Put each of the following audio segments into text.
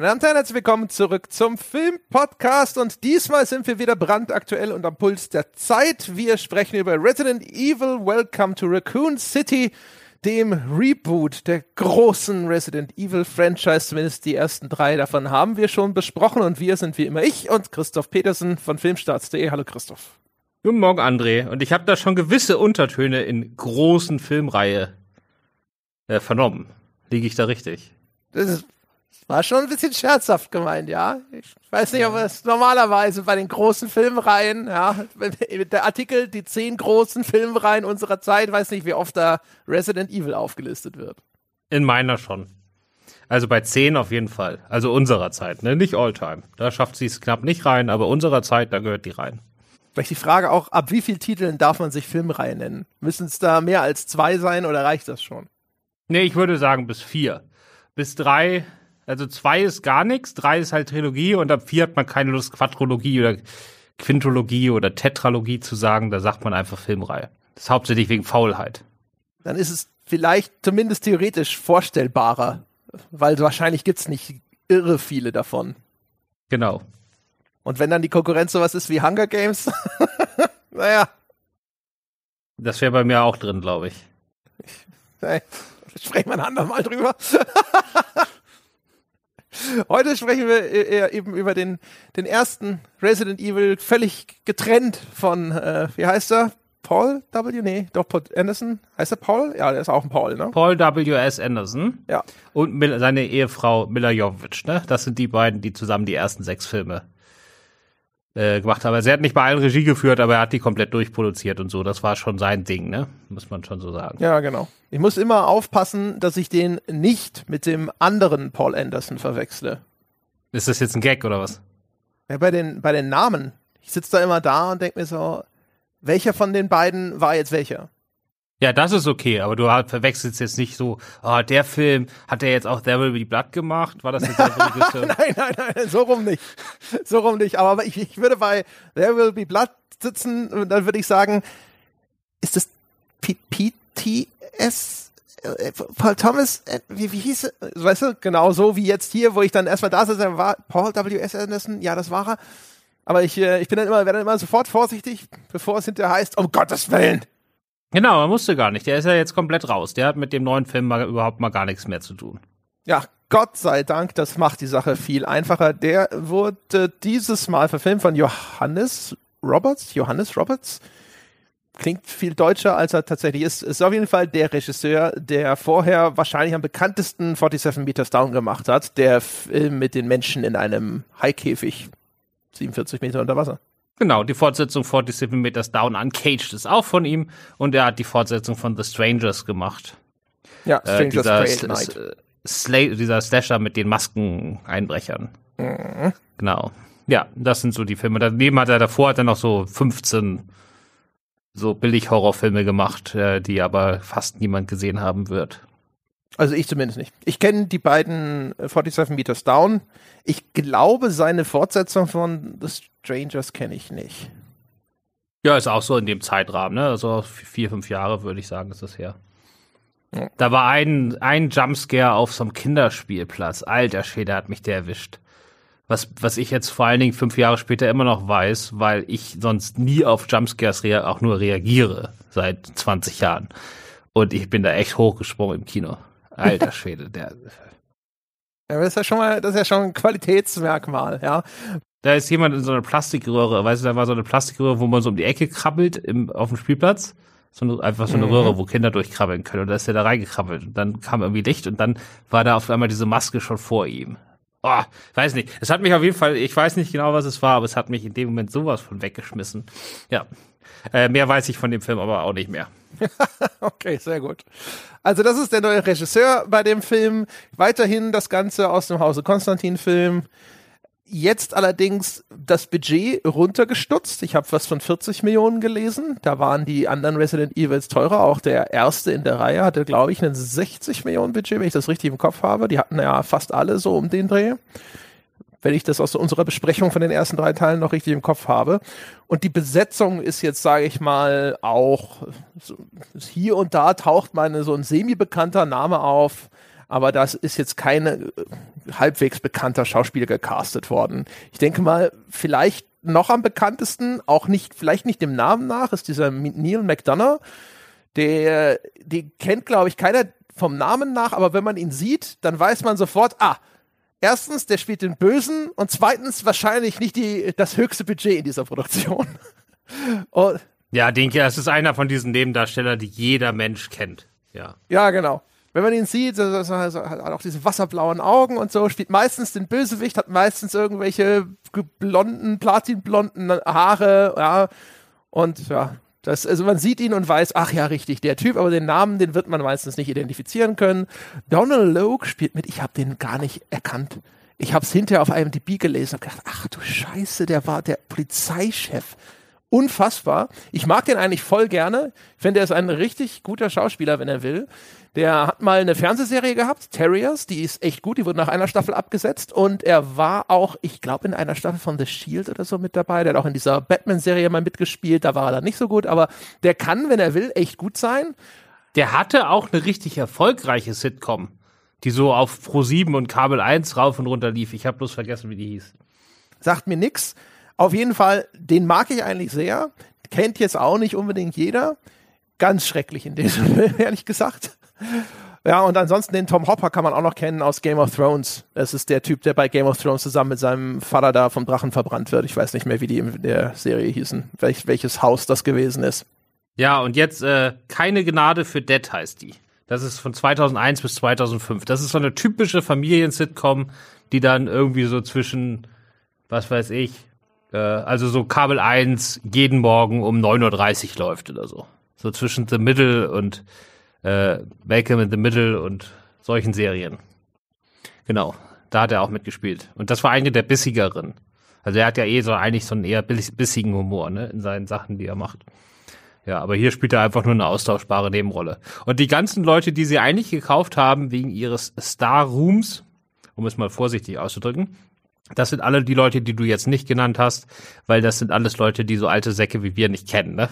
Meine Damen und Herren, herzlich willkommen zurück zum Film-Podcast und diesmal sind wir wieder brandaktuell und am Puls der Zeit. Wir sprechen über Resident Evil Welcome to Raccoon City, dem Reboot der großen Resident Evil Franchise. Zumindest die ersten drei davon haben wir schon besprochen und wir sind wie immer ich und Christoph Petersen von Filmstarts.de. Hallo Christoph. Guten Morgen, André. Und ich habe da schon gewisse Untertöne in großen Filmreihe äh, vernommen. Liege ich da richtig? Das ist war schon ein bisschen scherzhaft gemeint, ja. Ich weiß nicht, ob es normalerweise bei den großen Filmreihen, ja, der Artikel, die zehn großen Filmreihen unserer Zeit, weiß nicht, wie oft da Resident Evil aufgelistet wird. In meiner schon. Also bei zehn auf jeden Fall. Also unserer Zeit, ne? Nicht Alltime. Da schafft sie es knapp nicht rein, aber unserer Zeit, da gehört die rein. Vielleicht die Frage auch, ab wie vielen Titeln darf man sich Filmreihe nennen? Müssen es da mehr als zwei sein oder reicht das schon? Nee, ich würde sagen bis vier. Bis drei also zwei ist gar nichts, drei ist halt Trilogie und ab vier hat man keine Lust, Quadrologie oder Quintologie oder Tetralogie zu sagen. Da sagt man einfach Filmreihe. Das ist hauptsächlich wegen Faulheit. Dann ist es vielleicht zumindest theoretisch vorstellbarer, weil wahrscheinlich gibt es nicht irre viele davon. Genau. Und wenn dann die Konkurrenz sowas ist wie Hunger Games, naja. Das wäre bei mir auch drin, glaube ich. Hey, sprechen wir ein andermal drüber. Heute sprechen wir e-, eben über den, den ersten Resident Evil, völlig getrennt von, äh, wie heißt er? Paul W. Nee, doch Paul Anderson. Heißt er Paul? Ja, der ist auch ein Paul, ne? Paul W. S. Anderson. Ja. Und seine Ehefrau Mila Jovovich, ne? Das sind die beiden, die zusammen die ersten sechs Filme äh, gemacht haben. Also er hat nicht bei allen Regie geführt, aber er hat die komplett durchproduziert und so. Das war schon sein Ding, ne? Muss man schon so sagen. Ja, genau. Ich muss immer aufpassen, dass ich den nicht mit dem anderen Paul Anderson verwechsle. Ist das jetzt ein Gag oder was? Ja, bei den, bei den Namen. Ich sitze da immer da und denke mir so, welcher von den beiden war jetzt welcher? Ja, das ist okay, aber du verwechselst jetzt nicht so, oh, der Film, hat der jetzt auch There Will Be Blood gemacht? War das jetzt der nein, nein, nein, so rum nicht. So rum nicht. Aber ich, ich würde bei There Will Be Blood sitzen und dann würde ich sagen, ist das PTS? Äh, Paul Thomas, äh, wie, wie hieß es? Weißt du, genau so wie jetzt hier, wo ich dann erstmal da sitze, war Paul W.S. Anderson, ja, das war er. Aber ich, äh, ich bin dann immer, werde dann immer sofort vorsichtig, bevor es hinterher heißt, um Gottes Willen, Genau, er musste gar nicht. Der ist ja jetzt komplett raus. Der hat mit dem neuen Film mal, überhaupt mal gar nichts mehr zu tun. Ja, Gott sei Dank, das macht die Sache viel einfacher. Der wurde dieses Mal verfilmt von Johannes Roberts. Johannes Roberts. Klingt viel deutscher, als er tatsächlich ist. Ist auf jeden Fall der Regisseur, der vorher wahrscheinlich am bekanntesten 47 Meters Down gemacht hat. Der Film mit den Menschen in einem Haikäfig. 47 Meter unter Wasser. Genau, die Fortsetzung 47 Meters Down Uncaged ist auch von ihm und er hat die Fortsetzung von The Strangers gemacht. Ja, äh, Strangers äh, Night. Sla dieser Slasher mit den Maskeneinbrechern. Mhm. Genau. Ja, das sind so die Filme. Daneben hat er davor hat er noch so 15 so billig Horrorfilme gemacht, äh, die aber fast niemand gesehen haben wird. Also ich zumindest nicht. Ich kenne die beiden 47 Meters Down. Ich glaube, seine Fortsetzung von The Strangers kenne ich nicht. Ja, ist auch so in dem Zeitrahmen, ne? Also vier, fünf Jahre würde ich sagen, ist das her. Ja. Da war ein, ein Jumpscare auf so einem Kinderspielplatz. Alter Schwede hat mich der erwischt. Was, was ich jetzt vor allen Dingen fünf Jahre später immer noch weiß, weil ich sonst nie auf Jumpscares auch nur reagiere seit 20 Jahren. Und ich bin da echt hochgesprungen im Kino. Alter Schwede, der. Ja, das ist ja schon mal, das ist ja schon ein Qualitätsmerkmal, ja. Da ist jemand in so einer Plastikröhre, weißt du, da war so eine Plastikröhre, wo man so um die Ecke krabbelt im, auf dem Spielplatz. So eine, einfach so eine mhm. Röhre, wo Kinder durchkrabbeln können. Und da ist er da reingekrabbelt. Und dann kam irgendwie Licht und dann war da auf einmal diese Maske schon vor ihm. Oh, weiß nicht. Es hat mich auf jeden Fall, ich weiß nicht genau, was es war, aber es hat mich in dem Moment sowas von weggeschmissen. Ja. Äh, mehr weiß ich von dem Film aber auch nicht mehr. okay, sehr gut. Also das ist der neue Regisseur bei dem Film. Weiterhin das Ganze aus dem Hause Konstantin-Film. Jetzt allerdings das Budget runtergestutzt. Ich habe was von 40 Millionen gelesen. Da waren die anderen Resident Evils teurer. Auch der erste in der Reihe hatte, glaube ich, ein 60 Millionen Budget, wenn ich das richtig im Kopf habe. Die hatten ja fast alle so um den Dreh wenn ich das aus unserer Besprechung von den ersten drei Teilen noch richtig im Kopf habe. Und die Besetzung ist jetzt, sage ich mal, auch so, hier und da taucht meine so ein semi-bekannter Name auf. Aber das ist jetzt keine äh, halbwegs bekannter Schauspieler gecastet worden. Ich denke mal, vielleicht noch am bekanntesten, auch nicht, vielleicht nicht dem Namen nach, ist dieser Neil McDonough. Der, die kennt, glaube ich, keiner vom Namen nach, aber wenn man ihn sieht, dann weiß man sofort, ah, erstens, der spielt den Bösen und zweitens wahrscheinlich nicht die, das höchste Budget in dieser Produktion. und, ja, denke, das ist einer von diesen Nebendarstellern, die jeder Mensch kennt. Ja. Ja, genau. Wenn man ihn sieht, so, so, so, hat auch diese wasserblauen Augen und so, spielt meistens den Bösewicht, hat meistens irgendwelche blonden, platinblonden Haare, ja. Und ja, das, also man sieht ihn und weiß, ach ja, richtig, der Typ, aber den Namen, den wird man meistens nicht identifizieren können. Donald Logue spielt mit, ich habe den gar nicht erkannt. Ich habe es hinterher auf IMDb gelesen und gedacht, ach du Scheiße, der war der Polizeichef unfassbar. Ich mag den eigentlich voll gerne. Ich finde, er ist ein richtig guter Schauspieler, wenn er will. Der hat mal eine Fernsehserie gehabt, Terriers, die ist echt gut, die wurde nach einer Staffel abgesetzt und er war auch, ich glaube, in einer Staffel von The Shield oder so mit dabei. Der hat auch in dieser Batman-Serie mal mitgespielt, da war er dann nicht so gut, aber der kann, wenn er will, echt gut sein. Der hatte auch eine richtig erfolgreiche Sitcom, die so auf Pro7 und Kabel 1 rauf und runter lief. Ich habe bloß vergessen, wie die hieß. Sagt mir nix. Auf jeden Fall, den mag ich eigentlich sehr. Kennt jetzt auch nicht unbedingt jeder. Ganz schrecklich in diesem Film, ehrlich gesagt. Ja, und ansonsten den Tom Hopper kann man auch noch kennen aus Game of Thrones. Das ist der Typ, der bei Game of Thrones zusammen mit seinem Vater da vom Drachen verbrannt wird. Ich weiß nicht mehr, wie die in der Serie hießen, welch, welches Haus das gewesen ist. Ja, und jetzt äh, keine Gnade für Dead heißt die. Das ist von 2001 bis 2005. Das ist so eine typische Familien-Sitcom, die dann irgendwie so zwischen, was weiß ich, äh, also so Kabel 1 jeden Morgen um 9.30 Uhr läuft oder so. So zwischen The Middle und äh, Malcolm in the Middle und solchen Serien. Genau, da hat er auch mitgespielt. Und das war eine der bissigeren. Also er hat ja eh so eigentlich so einen eher bissigen Humor, ne, in seinen Sachen, die er macht. Ja, aber hier spielt er einfach nur eine austauschbare Nebenrolle. Und die ganzen Leute, die sie eigentlich gekauft haben wegen ihres Star Rooms, um es mal vorsichtig auszudrücken, das sind alle die Leute, die du jetzt nicht genannt hast, weil das sind alles Leute, die so alte Säcke wie wir nicht kennen, ne?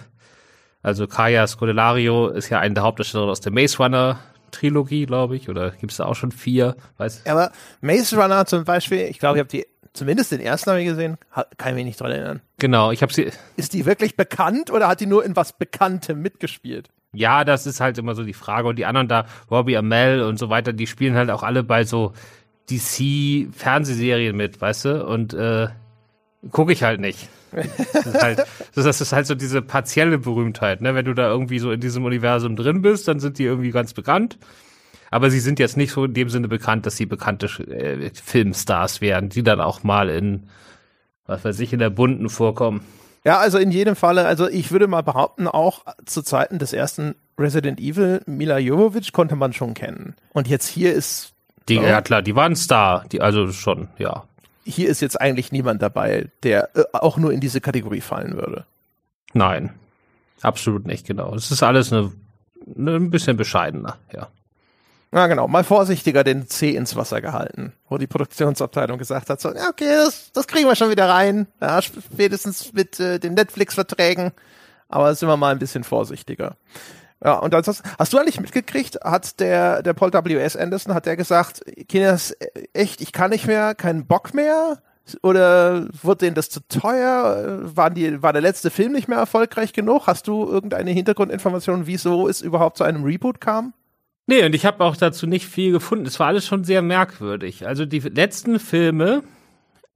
Also Kaya Scodelario ist ja eine der Hauptdarsteller aus der Maze Runner Trilogie, glaube ich, oder gibt es da auch schon vier? Weiß. Aber Maze Runner zum Beispiel, ich glaube, ich habe die zumindest den ersten habe ich gesehen, kann ich mich nicht dran erinnern. Genau, ich habe sie. Ist die wirklich bekannt oder hat die nur in was Bekanntem mitgespielt? Ja, das ist halt immer so die Frage. Und die anderen da, Robbie Amell und so weiter, die spielen halt auch alle bei so DC-Fernsehserien mit, weißt du? Und äh, gucke ich halt nicht. Das ist, halt, das ist halt so diese partielle Berühmtheit, ne? Wenn du da irgendwie so in diesem Universum drin bist, dann sind die irgendwie ganz bekannt. Aber sie sind jetzt nicht so in dem Sinne bekannt, dass sie bekannte äh, Filmstars wären, die dann auch mal in, was weiß ich, in der Bunten vorkommen. Ja, also in jedem Falle, also ich würde mal behaupten, auch zu Zeiten des ersten Resident Evil, Mila Jovovich konnte man schon kennen. Und jetzt hier ist die, ja klar, die waren Star, die also schon, ja. Hier ist jetzt eigentlich niemand dabei, der äh, auch nur in diese Kategorie fallen würde. Nein, absolut nicht, genau. Es ist alles eine, eine, ein bisschen bescheidener, ja. Ja, genau. Mal vorsichtiger den C ins Wasser gehalten, wo die Produktionsabteilung gesagt hat, so, ja, okay, das, das kriegen wir schon wieder rein. Ja, spätestens mit äh, den Netflix-Verträgen. Aber sind wir mal ein bisschen vorsichtiger. Ja, und ansonsten, hast du eigentlich mitgekriegt, hat der, der Paul W.S. Anderson, hat der gesagt, Kinders, echt, ich kann nicht mehr, keinen Bock mehr? Oder wurde denen das zu teuer? Waren die, war der letzte Film nicht mehr erfolgreich genug? Hast du irgendeine Hintergrundinformation, wieso es überhaupt zu einem Reboot kam? Nee, und ich habe auch dazu nicht viel gefunden. Es war alles schon sehr merkwürdig. Also die letzten Filme,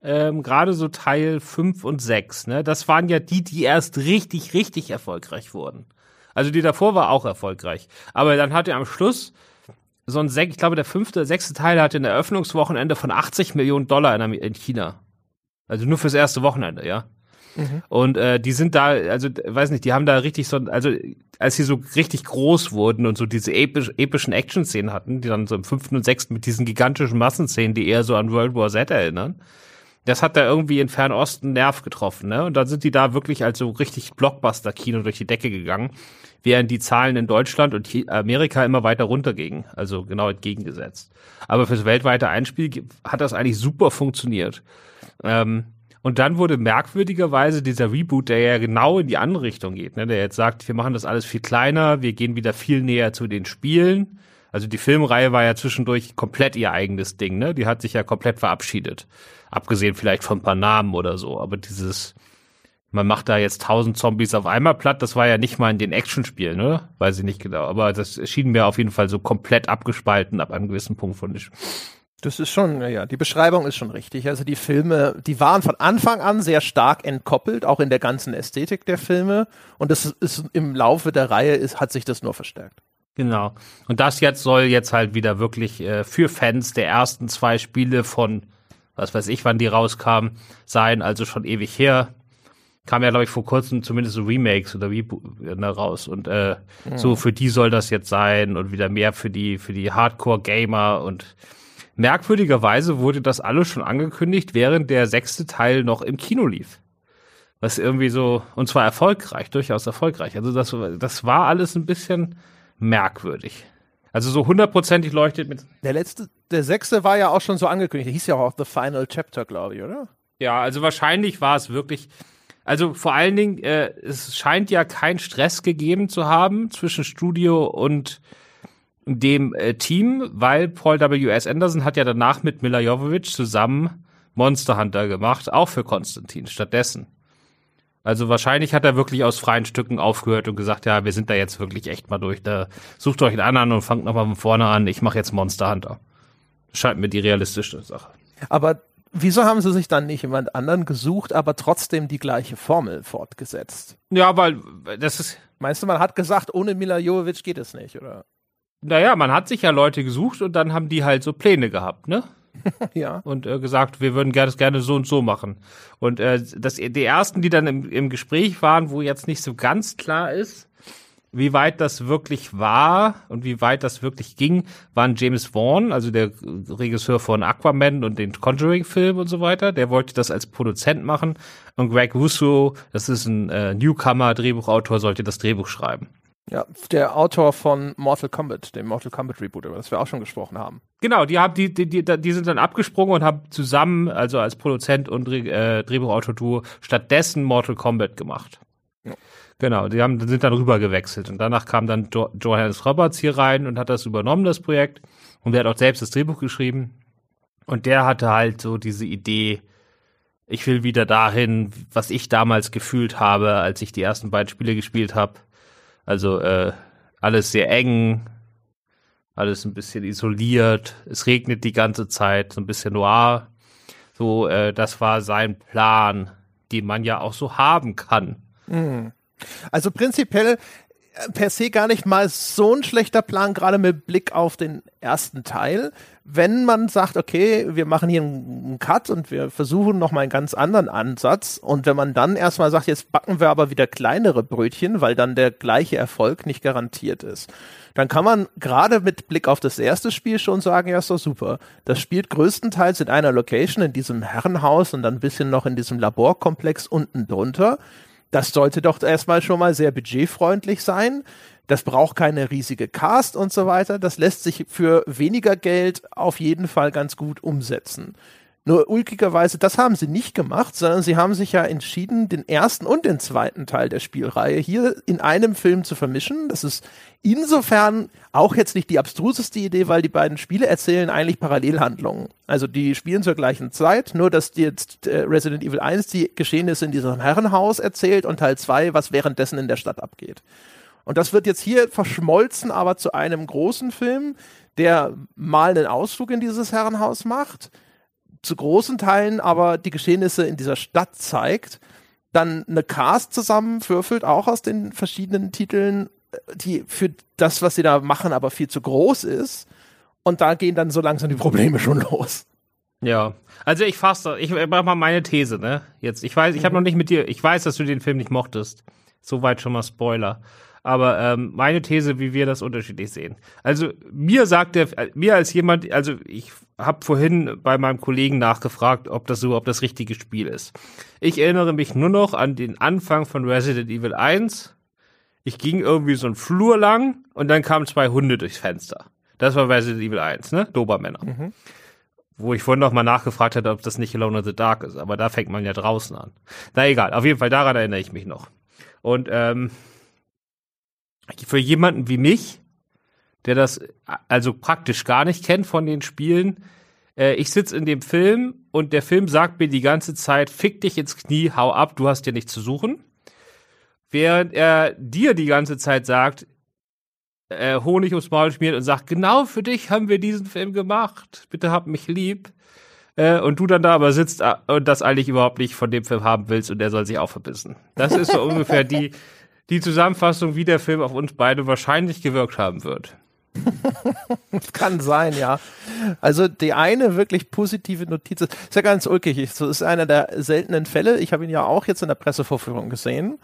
ähm, gerade so Teil 5 und 6, ne, das waren ja die, die erst richtig, richtig erfolgreich wurden. Also die davor war auch erfolgreich. Aber dann hat er am Schluss so ein, ich glaube, der fünfte, sechste Teil hatte ein Eröffnungswochenende von 80 Millionen Dollar in, in China. Also nur fürs erste Wochenende, ja. Mhm. Und äh, die sind da, also weiß nicht, die haben da richtig so, also als sie so richtig groß wurden und so diese episch, epischen Action-Szenen hatten, die dann so im fünften und sechsten mit diesen gigantischen Massenszenen, die eher so an World War Z erinnern, das hat da irgendwie in Fernosten Nerv getroffen, ne? Und dann sind die da wirklich als so richtig Blockbuster-Kino durch die Decke gegangen, während die Zahlen in Deutschland und Amerika immer weiter runtergingen, also genau entgegengesetzt. Aber fürs weltweite Einspiel hat das eigentlich super funktioniert. Ähm, und dann wurde merkwürdigerweise dieser Reboot, der ja genau in die andere Richtung geht, ne? der jetzt sagt, wir machen das alles viel kleiner, wir gehen wieder viel näher zu den Spielen, Also die Filmreihe war ja zwischendurch komplett ihr eigenes Ding, ne? Die hat sich ja komplett verabschiedet. Abgesehen vielleicht von ein paar Namen oder so. Aber dieses, man macht da jetzt tausend Zombies auf einmal platt, das war ja nicht mal in den Actionspielen, ne? Weiß ich nicht genau. Aber das schien mir auf jeden Fall so komplett abgespalten ab einem gewissen Punkt von ich. Das ist schon, ja, die Beschreibung ist schon richtig. Also die Filme, die waren von Anfang an sehr stark entkoppelt, auch in der ganzen Ästhetik der Filme. Und das ist im Laufe der Reihe ist, hat sich das nur verstärkt. Genau. Und das jetzt soll jetzt halt wieder wirklich äh, für Fans der ersten zwei Spiele von, was weiß ich, wann die rauskamen, sein, also schon ewig her. Kam ja, glaube ich, vor kurzem zumindest so Remakes oder wie ne, raus. Und äh, mhm. so für die soll das jetzt sein und wieder mehr für die, für die Hardcore-Gamer und Merkwürdigerweise wurde das alles schon angekündigt, während der sechste Teil noch im Kino lief. Was irgendwie so, und zwar erfolgreich, durchaus erfolgreich. Also das, das war alles ein bisschen merkwürdig. Also so hundertprozentig leuchtet mit. Der letzte, der sechste war ja auch schon so angekündigt. Der hieß ja auch The Final Chapter, glaube ich, oder? Ja, also wahrscheinlich war es wirklich. Also vor allen Dingen, äh, es scheint ja kein Stress gegeben zu haben zwischen Studio und dem äh, Team, weil Paul W.S. Anderson hat ja danach mit Mila Jovovich zusammen Monster Hunter gemacht, auch für Konstantin stattdessen. Also wahrscheinlich hat er wirklich aus freien Stücken aufgehört und gesagt, ja, wir sind da jetzt wirklich echt mal durch. Da sucht euch einen anderen und fangt nochmal von vorne an. Ich mache jetzt Monster Hunter. Scheint mir die realistische Sache. Aber wieso haben sie sich dann nicht jemand anderen gesucht, aber trotzdem die gleiche Formel fortgesetzt? Ja, weil das ist. Meinst du, man hat gesagt, ohne Mila Jovovich geht es nicht, oder? Naja, man hat sich ja Leute gesucht und dann haben die halt so Pläne gehabt, ne? ja. Und äh, gesagt, wir würden gerne, gerne so und so machen. Und äh, das, die ersten, die dann im, im Gespräch waren, wo jetzt nicht so ganz klar ist, wie weit das wirklich war und wie weit das wirklich ging, waren James Vaughn, also der Regisseur von Aquaman und den Conjuring-Film und so weiter. Der wollte das als Produzent machen. Und Greg Russo, das ist ein äh, Newcomer, Drehbuchautor, sollte das Drehbuch schreiben. Ja, der Autor von Mortal Kombat, dem Mortal Kombat Reboot, über das wir auch schon gesprochen haben. Genau, die haben die, die, die, die sind dann abgesprungen und haben zusammen, also als Produzent und äh, Drehbuchautor-Duo, stattdessen Mortal Kombat gemacht. Ja. Genau, die haben, sind dann rüber gewechselt und danach kam dann jo Johannes Roberts hier rein und hat das übernommen, das Projekt. Und der hat auch selbst das Drehbuch geschrieben. Und der hatte halt so diese Idee, ich will wieder dahin, was ich damals gefühlt habe, als ich die ersten beiden Spiele gespielt habe also äh, alles sehr eng, alles ein bisschen isoliert. Es regnet die ganze Zeit, so ein bisschen noir. So, äh, das war sein Plan, den man ja auch so haben kann. Mhm. Also prinzipiell per se gar nicht mal so ein schlechter Plan, gerade mit Blick auf den ersten Teil. Wenn man sagt, okay, wir machen hier einen Cut und wir versuchen nochmal einen ganz anderen Ansatz und wenn man dann erstmal sagt, jetzt backen wir aber wieder kleinere Brötchen, weil dann der gleiche Erfolg nicht garantiert ist, dann kann man gerade mit Blick auf das erste Spiel schon sagen, ja, ist doch super. Das spielt größtenteils in einer Location, in diesem Herrenhaus und dann ein bisschen noch in diesem Laborkomplex unten drunter. Das sollte doch erstmal schon mal sehr budgetfreundlich sein. Das braucht keine riesige Cast und so weiter. Das lässt sich für weniger Geld auf jeden Fall ganz gut umsetzen. Nur ulkigerweise, das haben sie nicht gemacht, sondern sie haben sich ja entschieden, den ersten und den zweiten Teil der Spielreihe hier in einem Film zu vermischen. Das ist insofern auch jetzt nicht die abstruseste Idee, weil die beiden Spiele erzählen eigentlich Parallelhandlungen. Also die spielen zur gleichen Zeit, nur dass die jetzt äh, Resident Evil 1 die Geschehnisse in diesem Herrenhaus erzählt und Teil 2, was währenddessen in der Stadt abgeht. Und das wird jetzt hier verschmolzen, aber zu einem großen Film, der mal einen Ausflug in dieses Herrenhaus macht, zu großen Teilen aber die Geschehnisse in dieser Stadt zeigt, dann eine Cast zusammenwürfelt, auch aus den verschiedenen Titeln, die für das, was sie da machen, aber viel zu groß ist. Und da gehen dann so langsam die Probleme schon los. Ja, also ich fasse, ich mach mal meine These, ne? Jetzt, ich weiß, ich habe mhm. noch nicht mit dir, ich weiß, dass du den Film nicht mochtest. Soweit schon mal Spoiler. Aber ähm, meine These, wie wir das unterschiedlich sehen. Also mir sagt der, mir als jemand, also ich habe vorhin bei meinem Kollegen nachgefragt, ob das überhaupt das richtige Spiel ist. Ich erinnere mich nur noch an den Anfang von Resident Evil 1. Ich ging irgendwie so einen Flur lang und dann kamen zwei Hunde durchs Fenster. Das war Resident Evil 1, ne? Dobermänner. Mhm. Wo ich vorhin noch mal nachgefragt hatte, ob das nicht Alone in the Dark ist, aber da fängt man ja draußen an. Na egal, auf jeden Fall daran erinnere ich mich noch. Und ähm, für jemanden wie mich, der das also praktisch gar nicht kennt von den Spielen. Äh, ich sitze in dem Film und der Film sagt mir die ganze Zeit, fick dich ins Knie, hau ab, du hast dir nichts zu suchen. Während er dir die ganze Zeit sagt, äh, Honig ums Maul schmiert und sagt, genau für dich haben wir diesen Film gemacht, bitte hab mich lieb. Äh, und du dann da aber sitzt äh, und das eigentlich überhaupt nicht von dem Film haben willst und der soll sich auch verbissen. Das ist so ungefähr die, die Zusammenfassung, wie der Film auf uns beide wahrscheinlich gewirkt haben wird. Kann sein, ja. Also die eine wirklich positive Notiz ist ja ganz ulkig. Das ist einer der seltenen Fälle. Ich habe ihn ja auch jetzt in der Pressevorführung gesehen.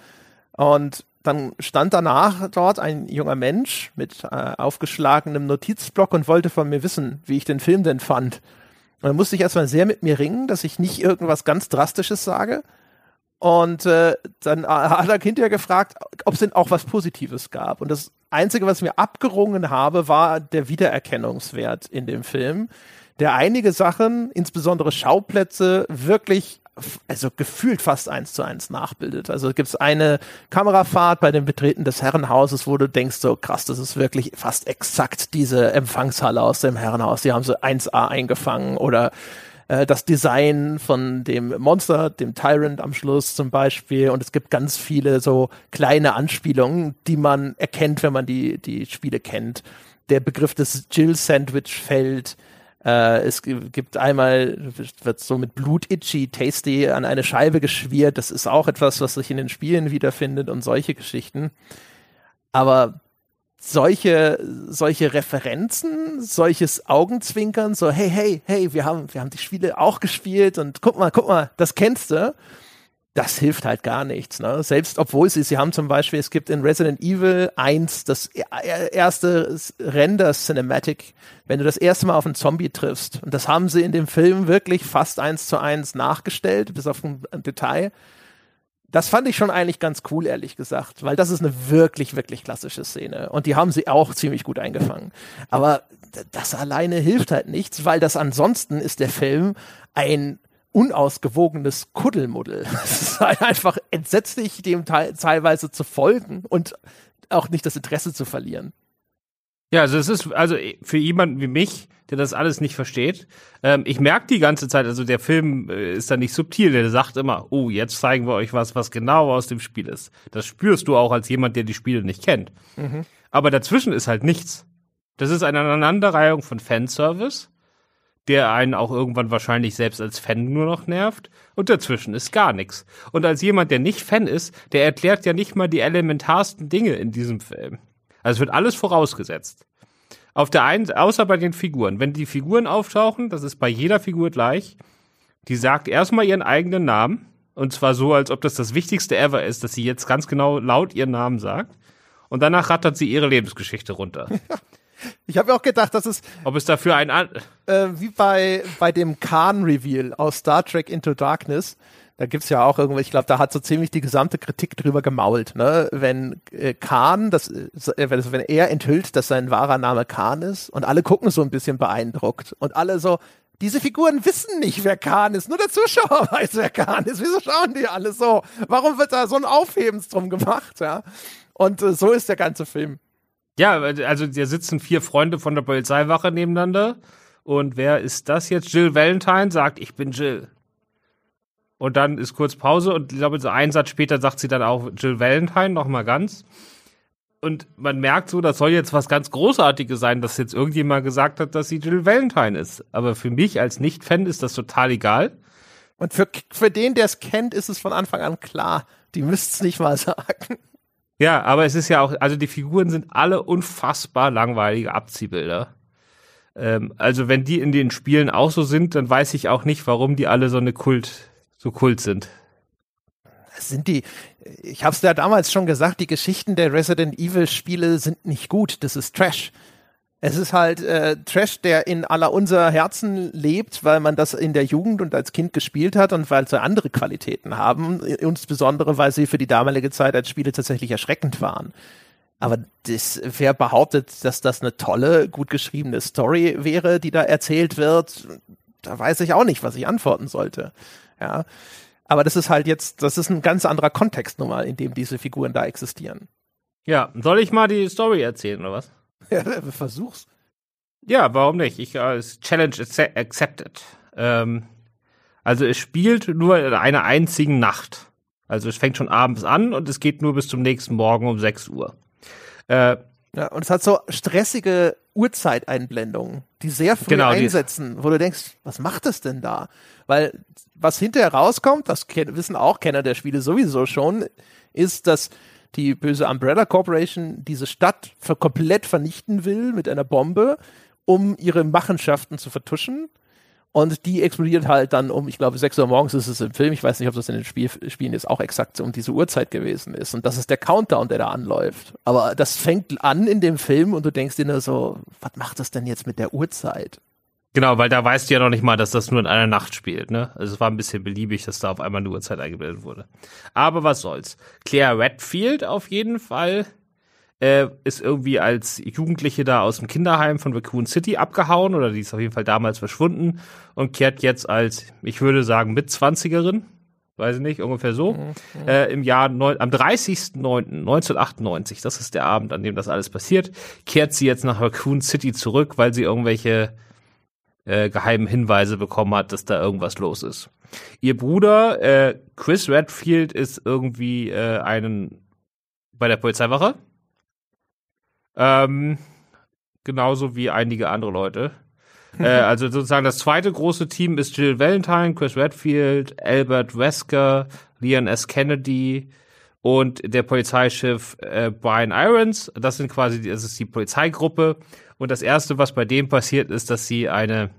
Und dann stand danach dort ein junger Mensch mit äh, aufgeschlagenem Notizblock und wollte von mir wissen, wie ich den Film denn fand. Und dann musste ich erstmal sehr mit mir ringen, dass ich nicht irgendwas ganz Drastisches sage. Und äh, dann hat er hinterher gefragt, ob es denn auch was Positives gab. Und das Einzige, was ich mir abgerungen habe, war der Wiedererkennungswert in dem Film, der einige Sachen, insbesondere Schauplätze, wirklich also gefühlt fast eins zu eins nachbildet. Also gibt es eine Kamerafahrt bei dem Betreten des Herrenhauses, wo du denkst, so krass, das ist wirklich fast exakt diese Empfangshalle aus dem Herrenhaus. Die haben so 1A eingefangen oder äh, das Design von dem Monster, dem Tyrant am Schluss zum Beispiel. Und es gibt ganz viele so kleine Anspielungen, die man erkennt, wenn man die, die Spiele kennt. Der Begriff des Jill-Sandwich fällt äh, es gibt einmal, wird so mit Blut itchy, tasty an eine Scheibe geschmiert. Das ist auch etwas, was sich in den Spielen wiederfindet und solche Geschichten. Aber solche, solche Referenzen, solches Augenzwinkern, so, hey, hey, hey, wir haben, wir haben die Spiele auch gespielt und guck mal, guck mal, das kennst du das hilft halt gar nichts. Ne? Selbst obwohl sie, sie haben zum Beispiel, es gibt in Resident Evil 1 das erste Render-Cinematic, wenn du das erste Mal auf einen Zombie triffst. Und das haben sie in dem Film wirklich fast eins zu eins nachgestellt, bis auf ein Detail. Das fand ich schon eigentlich ganz cool, ehrlich gesagt, weil das ist eine wirklich, wirklich klassische Szene. Und die haben sie auch ziemlich gut eingefangen. Aber das alleine hilft halt nichts, weil das ansonsten ist der Film ein unausgewogenes Kuddelmuddel. Es ist halt einfach entsetzlich, dem teilweise zu folgen und auch nicht das Interesse zu verlieren. Ja, also es ist, also für jemanden wie mich, der das alles nicht versteht, ähm, ich merke die ganze Zeit, also der Film äh, ist da nicht subtil, der sagt immer, oh, jetzt zeigen wir euch was, was genau aus dem Spiel ist. Das spürst du auch als jemand, der die Spiele nicht kennt. Mhm. Aber dazwischen ist halt nichts. Das ist eine Aneinanderreihung von Fanservice der einen auch irgendwann wahrscheinlich selbst als Fan nur noch nervt. Und dazwischen ist gar nichts. Und als jemand, der nicht Fan ist, der erklärt ja nicht mal die elementarsten Dinge in diesem Film. Also es wird alles vorausgesetzt. Auf der einen, außer bei den Figuren. Wenn die Figuren auftauchen, das ist bei jeder Figur gleich, die sagt erstmal ihren eigenen Namen. Und zwar so, als ob das das Wichtigste ever ist, dass sie jetzt ganz genau laut ihren Namen sagt. Und danach rattert sie ihre Lebensgeschichte runter. Ich habe auch gedacht, dass es. Ob es dafür ein. An äh, wie bei, bei dem Khan-Reveal aus Star Trek Into Darkness. Da gibt's ja auch irgendwie, ich glaube, da hat so ziemlich die gesamte Kritik drüber gemault, ne? Wenn äh, Khan, das, äh, wenn er enthüllt, dass sein wahrer Name Khan ist und alle gucken so ein bisschen beeindruckt und alle so, diese Figuren wissen nicht, wer Khan ist. Nur der Zuschauer weiß, wer Khan ist. Wieso schauen die alle so? Warum wird da so ein Aufhebens drum gemacht, ja? Und äh, so ist der ganze Film. Ja, also da sitzen vier Freunde von der Polizeiwache nebeneinander. Und wer ist das jetzt? Jill Valentine sagt, ich bin Jill. Und dann ist kurz Pause und ich glaube, so einen Satz später sagt sie dann auch Jill Valentine nochmal ganz. Und man merkt so, das soll jetzt was ganz Großartiges sein, dass jetzt irgendjemand gesagt hat, dass sie Jill Valentine ist. Aber für mich als Nicht-Fan ist das total egal. Und für, für den, der es kennt, ist es von Anfang an klar. Die müsst es nicht mal sagen. Ja, aber es ist ja auch, also die Figuren sind alle unfassbar langweilige Abziehbilder. Ähm, also wenn die in den Spielen auch so sind, dann weiß ich auch nicht, warum die alle so eine Kult, so Kult sind. sind die, ich hab's ja damals schon gesagt, die Geschichten der Resident Evil Spiele sind nicht gut, das ist Trash. Es ist halt äh, Trash, der in aller unser Herzen lebt, weil man das in der Jugend und als Kind gespielt hat und weil sie andere Qualitäten haben, insbesondere weil sie für die damalige Zeit als Spiele tatsächlich erschreckend waren. Aber das, wer behauptet, dass das eine tolle, gut geschriebene Story wäre, die da erzählt wird, da weiß ich auch nicht, was ich antworten sollte. Ja. Aber das ist halt jetzt, das ist ein ganz anderer Kontext nun mal, in dem diese Figuren da existieren. Ja, soll ich mal die Story erzählen, oder was? Ja, versuch's. Ja, warum nicht? Ich äh, Challenge accepted. Ähm, also es spielt nur in einer einzigen Nacht. Also es fängt schon abends an und es geht nur bis zum nächsten Morgen um 6 Uhr. Äh, ja, und es hat so stressige Uhrzeiteinblendungen, die sehr früh genau, einsetzen, wo du denkst, was macht es denn da? Weil was hinterher rauskommt, das wissen auch Kenner der Spiele sowieso schon, ist, dass die böse Umbrella Corporation diese Stadt für komplett vernichten will mit einer Bombe, um ihre Machenschaften zu vertuschen. Und die explodiert halt dann um, ich glaube, 6 Uhr morgens ist es im Film. Ich weiß nicht, ob das in den Spiel, Spielen jetzt auch exakt um diese Uhrzeit gewesen ist. Und das ist der Countdown, der da anläuft. Aber das fängt an in dem Film und du denkst dir nur so, was macht das denn jetzt mit der Uhrzeit? Genau, weil da weißt du ja noch nicht mal, dass das nur in einer Nacht spielt, ne? Also es war ein bisschen beliebig, dass da auf einmal eine Uhrzeit eingebildet wurde. Aber was soll's. Claire Redfield auf jeden Fall äh, ist irgendwie als Jugendliche da aus dem Kinderheim von Raccoon City abgehauen oder die ist auf jeden Fall damals verschwunden und kehrt jetzt als, ich würde sagen, Mitzwanzigerin, weiß ich nicht, ungefähr so, mhm. äh, im Jahr neun, am 30.09.1998, das ist der Abend, an dem das alles passiert, kehrt sie jetzt nach Raccoon City zurück, weil sie irgendwelche äh, geheimen Hinweise bekommen hat, dass da irgendwas los ist. Ihr Bruder äh, Chris Redfield ist irgendwie äh, einen bei der Polizeiwache ähm, genauso wie einige andere Leute. äh, also sozusagen das zweite große Team ist Jill Valentine, Chris Redfield, Albert Wesker, Leon S. Kennedy und der Polizeichef äh, Brian Irons. Das sind quasi, das ist die Polizeigruppe. Und das erste, was bei dem passiert, ist, dass sie eine,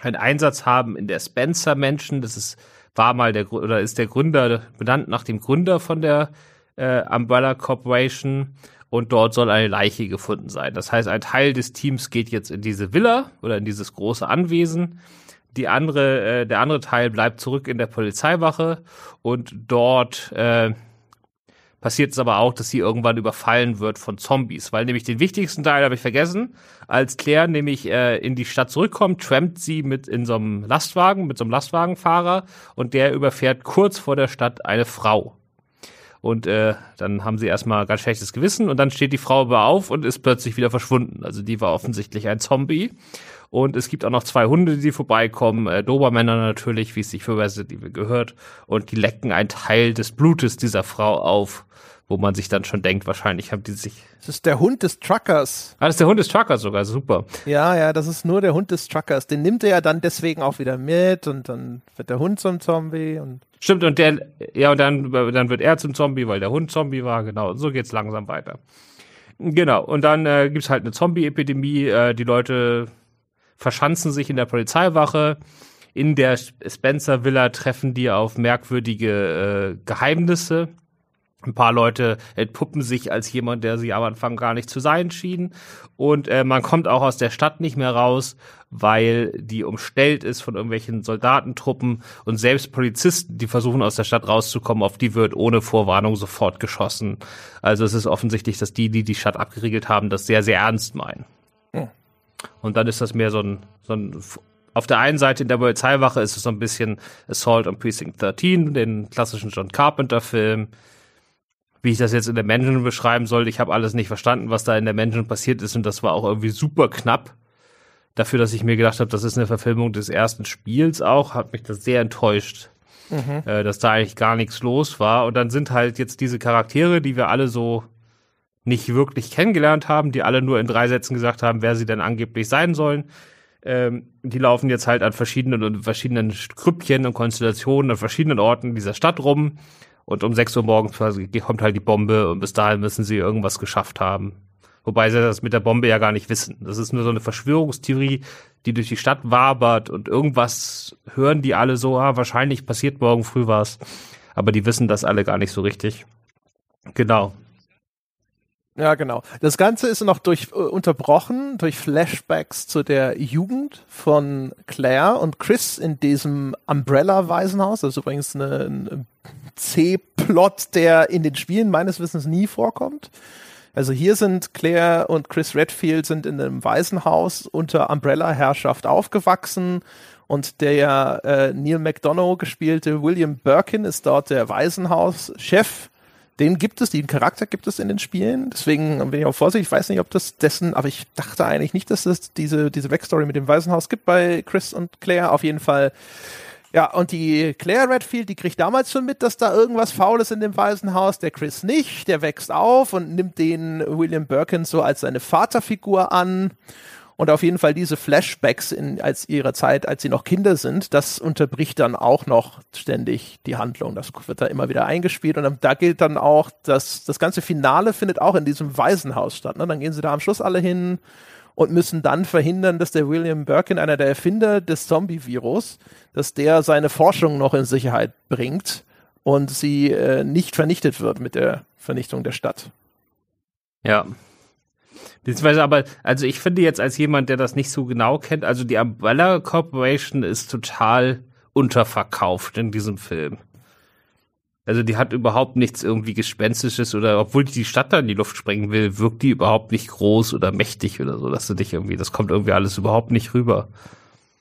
einen Einsatz haben in der Spencer Mansion. Das ist, war mal der, oder ist der Gründer, benannt nach dem Gründer von der äh, Umbrella Corporation und dort soll eine Leiche gefunden sein. Das heißt, ein Teil des Teams geht jetzt in diese Villa oder in dieses große Anwesen. Die andere, äh, der andere Teil bleibt zurück in der Polizeiwache und dort äh, passiert es aber auch, dass sie irgendwann überfallen wird von Zombies, weil nämlich den wichtigsten Teil habe ich vergessen. Als Claire nämlich äh, in die Stadt zurückkommt, trampt sie mit in so einem Lastwagen, mit so einem Lastwagenfahrer und der überfährt kurz vor der Stadt eine Frau. Und äh, dann haben sie erstmal ganz schlechtes Gewissen und dann steht die Frau aber auf und ist plötzlich wieder verschwunden. Also die war offensichtlich ein Zombie. Und es gibt auch noch zwei Hunde, die vorbeikommen, äh, Dobermänner natürlich, wie es sich für Resident Evil gehört. Und die lecken einen Teil des Blutes dieser Frau auf wo man sich dann schon denkt, wahrscheinlich haben die sich. Das ist der Hund des Truckers. Ah, das ist der Hund des Truckers sogar, super. Ja, ja, das ist nur der Hund des Truckers. Den nimmt er ja dann deswegen auch wieder mit und dann wird der Hund zum Zombie und. Stimmt, und der, ja, und dann, dann wird er zum Zombie, weil der Hund Zombie war, genau. Und so geht's langsam weiter. Genau, und dann äh, gibt's halt eine Zombie-Epidemie. Äh, die Leute verschanzen sich in der Polizeiwache. In der Spencer Villa treffen die auf merkwürdige äh, Geheimnisse ein paar Leute entpuppen sich als jemand, der sie am Anfang gar nicht zu sein schien. Und äh, man kommt auch aus der Stadt nicht mehr raus, weil die umstellt ist von irgendwelchen Soldatentruppen und selbst Polizisten, die versuchen aus der Stadt rauszukommen, auf die wird ohne Vorwarnung sofort geschossen. Also es ist offensichtlich, dass die, die die Stadt abgeriegelt haben, das sehr, sehr ernst meinen. Hm. Und dann ist das mehr so ein, so ein auf der einen Seite in der Polizeiwache ist es so ein bisschen Assault on Precinct 13, den klassischen John Carpenter-Film wie ich das jetzt in der Mansion beschreiben soll. Ich habe alles nicht verstanden, was da in der Mansion passiert ist und das war auch irgendwie super knapp. Dafür, dass ich mir gedacht habe, das ist eine Verfilmung des ersten Spiels auch, hat mich das sehr enttäuscht, mhm. äh, dass da eigentlich gar nichts los war. Und dann sind halt jetzt diese Charaktere, die wir alle so nicht wirklich kennengelernt haben, die alle nur in drei Sätzen gesagt haben, wer sie denn angeblich sein sollen. Ähm, die laufen jetzt halt an verschiedenen und verschiedenen Krüppchen und Konstellationen an verschiedenen Orten dieser Stadt rum und um 6 Uhr morgens kommt halt die Bombe und bis dahin müssen sie irgendwas geschafft haben. Wobei sie das mit der Bombe ja gar nicht wissen. Das ist nur so eine Verschwörungstheorie, die durch die Stadt wabert und irgendwas hören die alle so, ah, wahrscheinlich passiert morgen früh was. Aber die wissen das alle gar nicht so richtig. Genau. Ja, genau. Das Ganze ist noch durch, äh, unterbrochen durch Flashbacks zu der Jugend von Claire und Chris in diesem Umbrella-Waisenhaus. Das ist übrigens eine, eine C-Plot, der in den Spielen meines Wissens nie vorkommt. Also hier sind Claire und Chris Redfield sind in einem Waisenhaus unter Umbrella-Herrschaft aufgewachsen und der äh, Neil McDonough gespielte William Birkin ist dort der Waisenhauschef, Den gibt es, den Charakter gibt es in den Spielen. Deswegen bin ich auch vorsichtig. Ich weiß nicht, ob das dessen, aber ich dachte eigentlich nicht, dass es diese, diese Backstory mit dem Waisenhaus gibt bei Chris und Claire. Auf jeden Fall. Ja, und die Claire Redfield, die kriegt damals schon mit, dass da irgendwas faul ist in dem Waisenhaus. Der Chris nicht. Der wächst auf und nimmt den William Birkin so als seine Vaterfigur an. Und auf jeden Fall diese Flashbacks in als ihrer Zeit, als sie noch Kinder sind, das unterbricht dann auch noch ständig die Handlung. Das wird da immer wieder eingespielt und da gilt dann auch, dass das ganze Finale findet auch in diesem Waisenhaus statt. Ne? Dann gehen sie da am Schluss alle hin und müssen dann verhindern, dass der William Birkin, einer der Erfinder des Zombie-Virus, dass der seine Forschung noch in Sicherheit bringt und sie äh, nicht vernichtet wird mit der Vernichtung der Stadt. Ja, Beziehungsweise aber, also ich finde jetzt als jemand, der das nicht so genau kennt, also die Umbrella Corporation ist total unterverkauft in diesem Film. Also die hat überhaupt nichts irgendwie Gespenstisches oder obwohl die Stadt da in die Luft sprengen will, wirkt die überhaupt nicht groß oder mächtig oder so, dass du dich irgendwie, das kommt irgendwie alles überhaupt nicht rüber.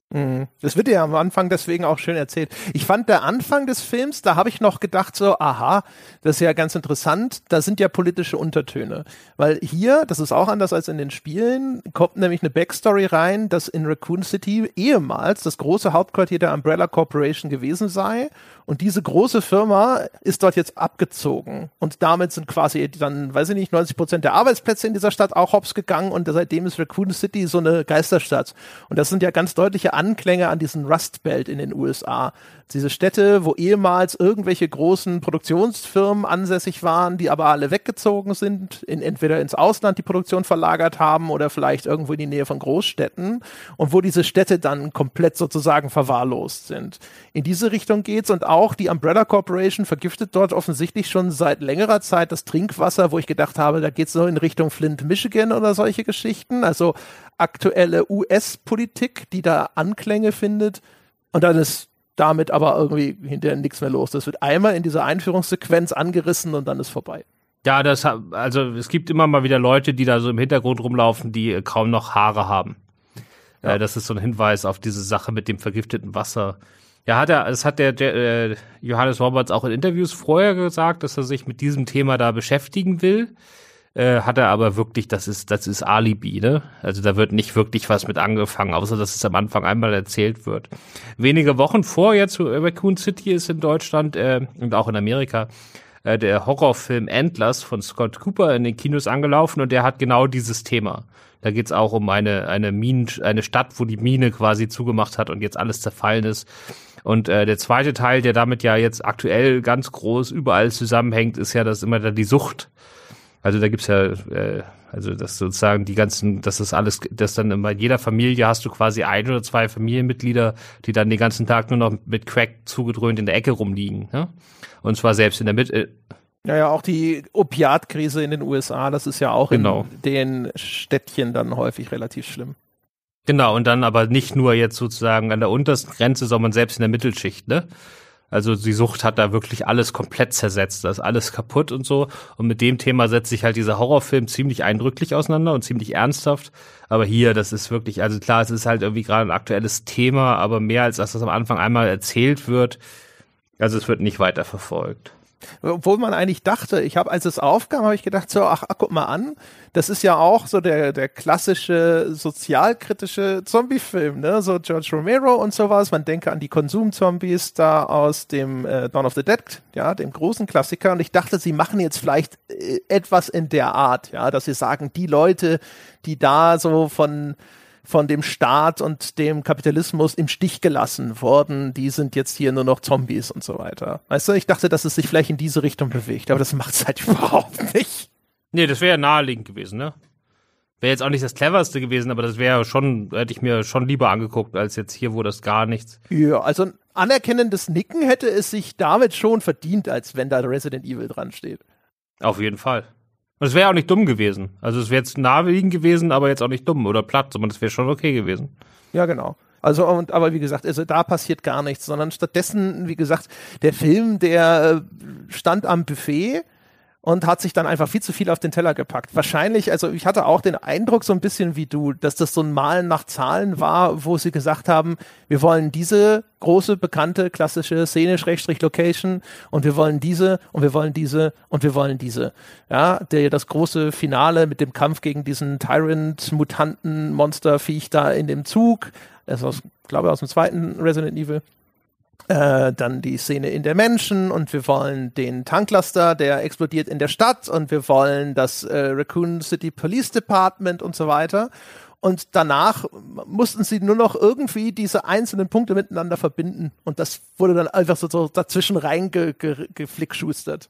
Mhm. Das wird ja am Anfang deswegen auch schön erzählt. Ich fand der Anfang des Films, da habe ich noch gedacht so, aha, das ist ja ganz interessant, da sind ja politische Untertöne. Weil hier, das ist auch anders als in den Spielen, kommt nämlich eine Backstory rein, dass in Raccoon City ehemals das große Hauptquartier der Umbrella Corporation gewesen sei und diese große Firma ist dort jetzt abgezogen. Und damit sind quasi dann, weiß ich nicht, 90 Prozent der Arbeitsplätze in dieser Stadt auch hops gegangen. Und seitdem ist Raccoon City so eine Geisterstadt. Und das sind ja ganz deutliche Anklänge an diesen Rust Belt in den USA. Diese Städte, wo ehemals irgendwelche großen Produktionsfirmen ansässig waren, die aber alle weggezogen sind, in, entweder ins Ausland die Produktion verlagert haben oder vielleicht irgendwo in die Nähe von Großstädten und wo diese Städte dann komplett sozusagen verwahrlost sind. In diese Richtung geht's und auch die Umbrella Corporation vergiftet dort offensichtlich schon seit längerer Zeit das Trinkwasser, wo ich gedacht habe, da geht's so in Richtung Flint, Michigan oder solche Geschichten. Also aktuelle US-Politik, die da Anklänge findet. Und dann ist damit aber irgendwie hinterher nichts mehr los. Das wird einmal in dieser Einführungssequenz angerissen und dann ist vorbei. Ja, das also es gibt immer mal wieder Leute, die da so im Hintergrund rumlaufen, die äh, kaum noch Haare haben. Ja. Äh, das ist so ein Hinweis auf diese Sache mit dem vergifteten Wasser. Ja, hat er, das hat der äh, Johannes Roberts auch in Interviews vorher gesagt, dass er sich mit diesem Thema da beschäftigen will. Äh, hat er aber wirklich, das ist, das ist Alibi, ne? Also da wird nicht wirklich was mit angefangen, außer dass es am Anfang einmal erzählt wird. Wenige Wochen vor jetzt Raccoon City ist in Deutschland äh, und auch in Amerika äh, der Horrorfilm Endless von Scott Cooper in den Kinos angelaufen und der hat genau dieses Thema. Da geht's auch um eine, eine Minen, eine Stadt, wo die Mine quasi zugemacht hat und jetzt alles zerfallen ist. Und äh, der zweite Teil, der damit ja jetzt aktuell ganz groß überall zusammenhängt, ist ja, dass immer da die Sucht also da gibt's ja, äh, also das sozusagen die ganzen, das ist alles, das dann bei jeder Familie hast du quasi ein oder zwei Familienmitglieder, die dann den ganzen Tag nur noch mit Crack zugedröhnt in der Ecke rumliegen. Ne? Und zwar selbst in der Mitte. Äh, ja, ja, auch die Opiatkrise in den USA, das ist ja auch genau. in den Städtchen dann häufig relativ schlimm. Genau, und dann aber nicht nur jetzt sozusagen an der untersten Grenze, sondern selbst in der Mittelschicht, ne? Also die Sucht hat da wirklich alles komplett zersetzt, da ist alles kaputt und so. Und mit dem Thema setzt sich halt dieser Horrorfilm ziemlich eindrücklich auseinander und ziemlich ernsthaft. Aber hier, das ist wirklich, also klar, es ist halt irgendwie gerade ein aktuelles Thema, aber mehr als dass das am Anfang einmal erzählt wird. Also es wird nicht weiter verfolgt. Obwohl man eigentlich dachte, ich habe, als es aufkam, habe ich gedacht, so, ach, ach, guck mal an, das ist ja auch so der, der klassische sozialkritische Zombie-Film, ne? So George Romero und sowas. Man denke an die Konsum-Zombies da aus dem äh, Dawn of the Dead, ja, dem großen Klassiker. Und ich dachte, sie machen jetzt vielleicht äh, etwas in der Art, ja, dass sie sagen, die Leute, die da so von von dem Staat und dem Kapitalismus im Stich gelassen worden. Die sind jetzt hier nur noch Zombies und so weiter. Weißt du, ich dachte, dass es sich vielleicht in diese Richtung bewegt, aber das macht es halt überhaupt nicht. Nee, das wäre ja naheliegend gewesen, ne? Wäre jetzt auch nicht das cleverste gewesen, aber das wäre schon, hätte ich mir schon lieber angeguckt, als jetzt hier, wo das gar nichts. Ja, also ein anerkennendes Nicken hätte es sich damit schon verdient, als wenn da Resident Evil dran steht. Auf jeden Fall. Und es wäre auch nicht dumm gewesen. Also es wäre jetzt naheliegend gewesen, aber jetzt auch nicht dumm oder platt, sondern es wäre schon okay gewesen. Ja, genau. Also, und, aber wie gesagt, also da passiert gar nichts, sondern stattdessen, wie gesagt, der Film, der äh, stand am Buffet und hat sich dann einfach viel zu viel auf den Teller gepackt. Wahrscheinlich, also ich hatte auch den Eindruck so ein bisschen wie du, dass das so ein Malen nach Zahlen war, wo sie gesagt haben, wir wollen diese große, bekannte, klassische Szene, Schrägstrich Location und wir wollen diese und wir wollen diese und wir wollen diese. Ja, der, das große Finale mit dem Kampf gegen diesen Tyrant, Mutanten, Monsterviech da in dem Zug. Das ist, glaube ich, aus dem zweiten Resident Evil. Äh, dann die Szene in der Menschen und wir wollen den Tanklaster, der explodiert in der Stadt und wir wollen das äh, Raccoon City Police Department und so weiter. Und danach mussten sie nur noch irgendwie diese einzelnen Punkte miteinander verbinden. Und das wurde dann einfach so, so dazwischen reingeflickschustert.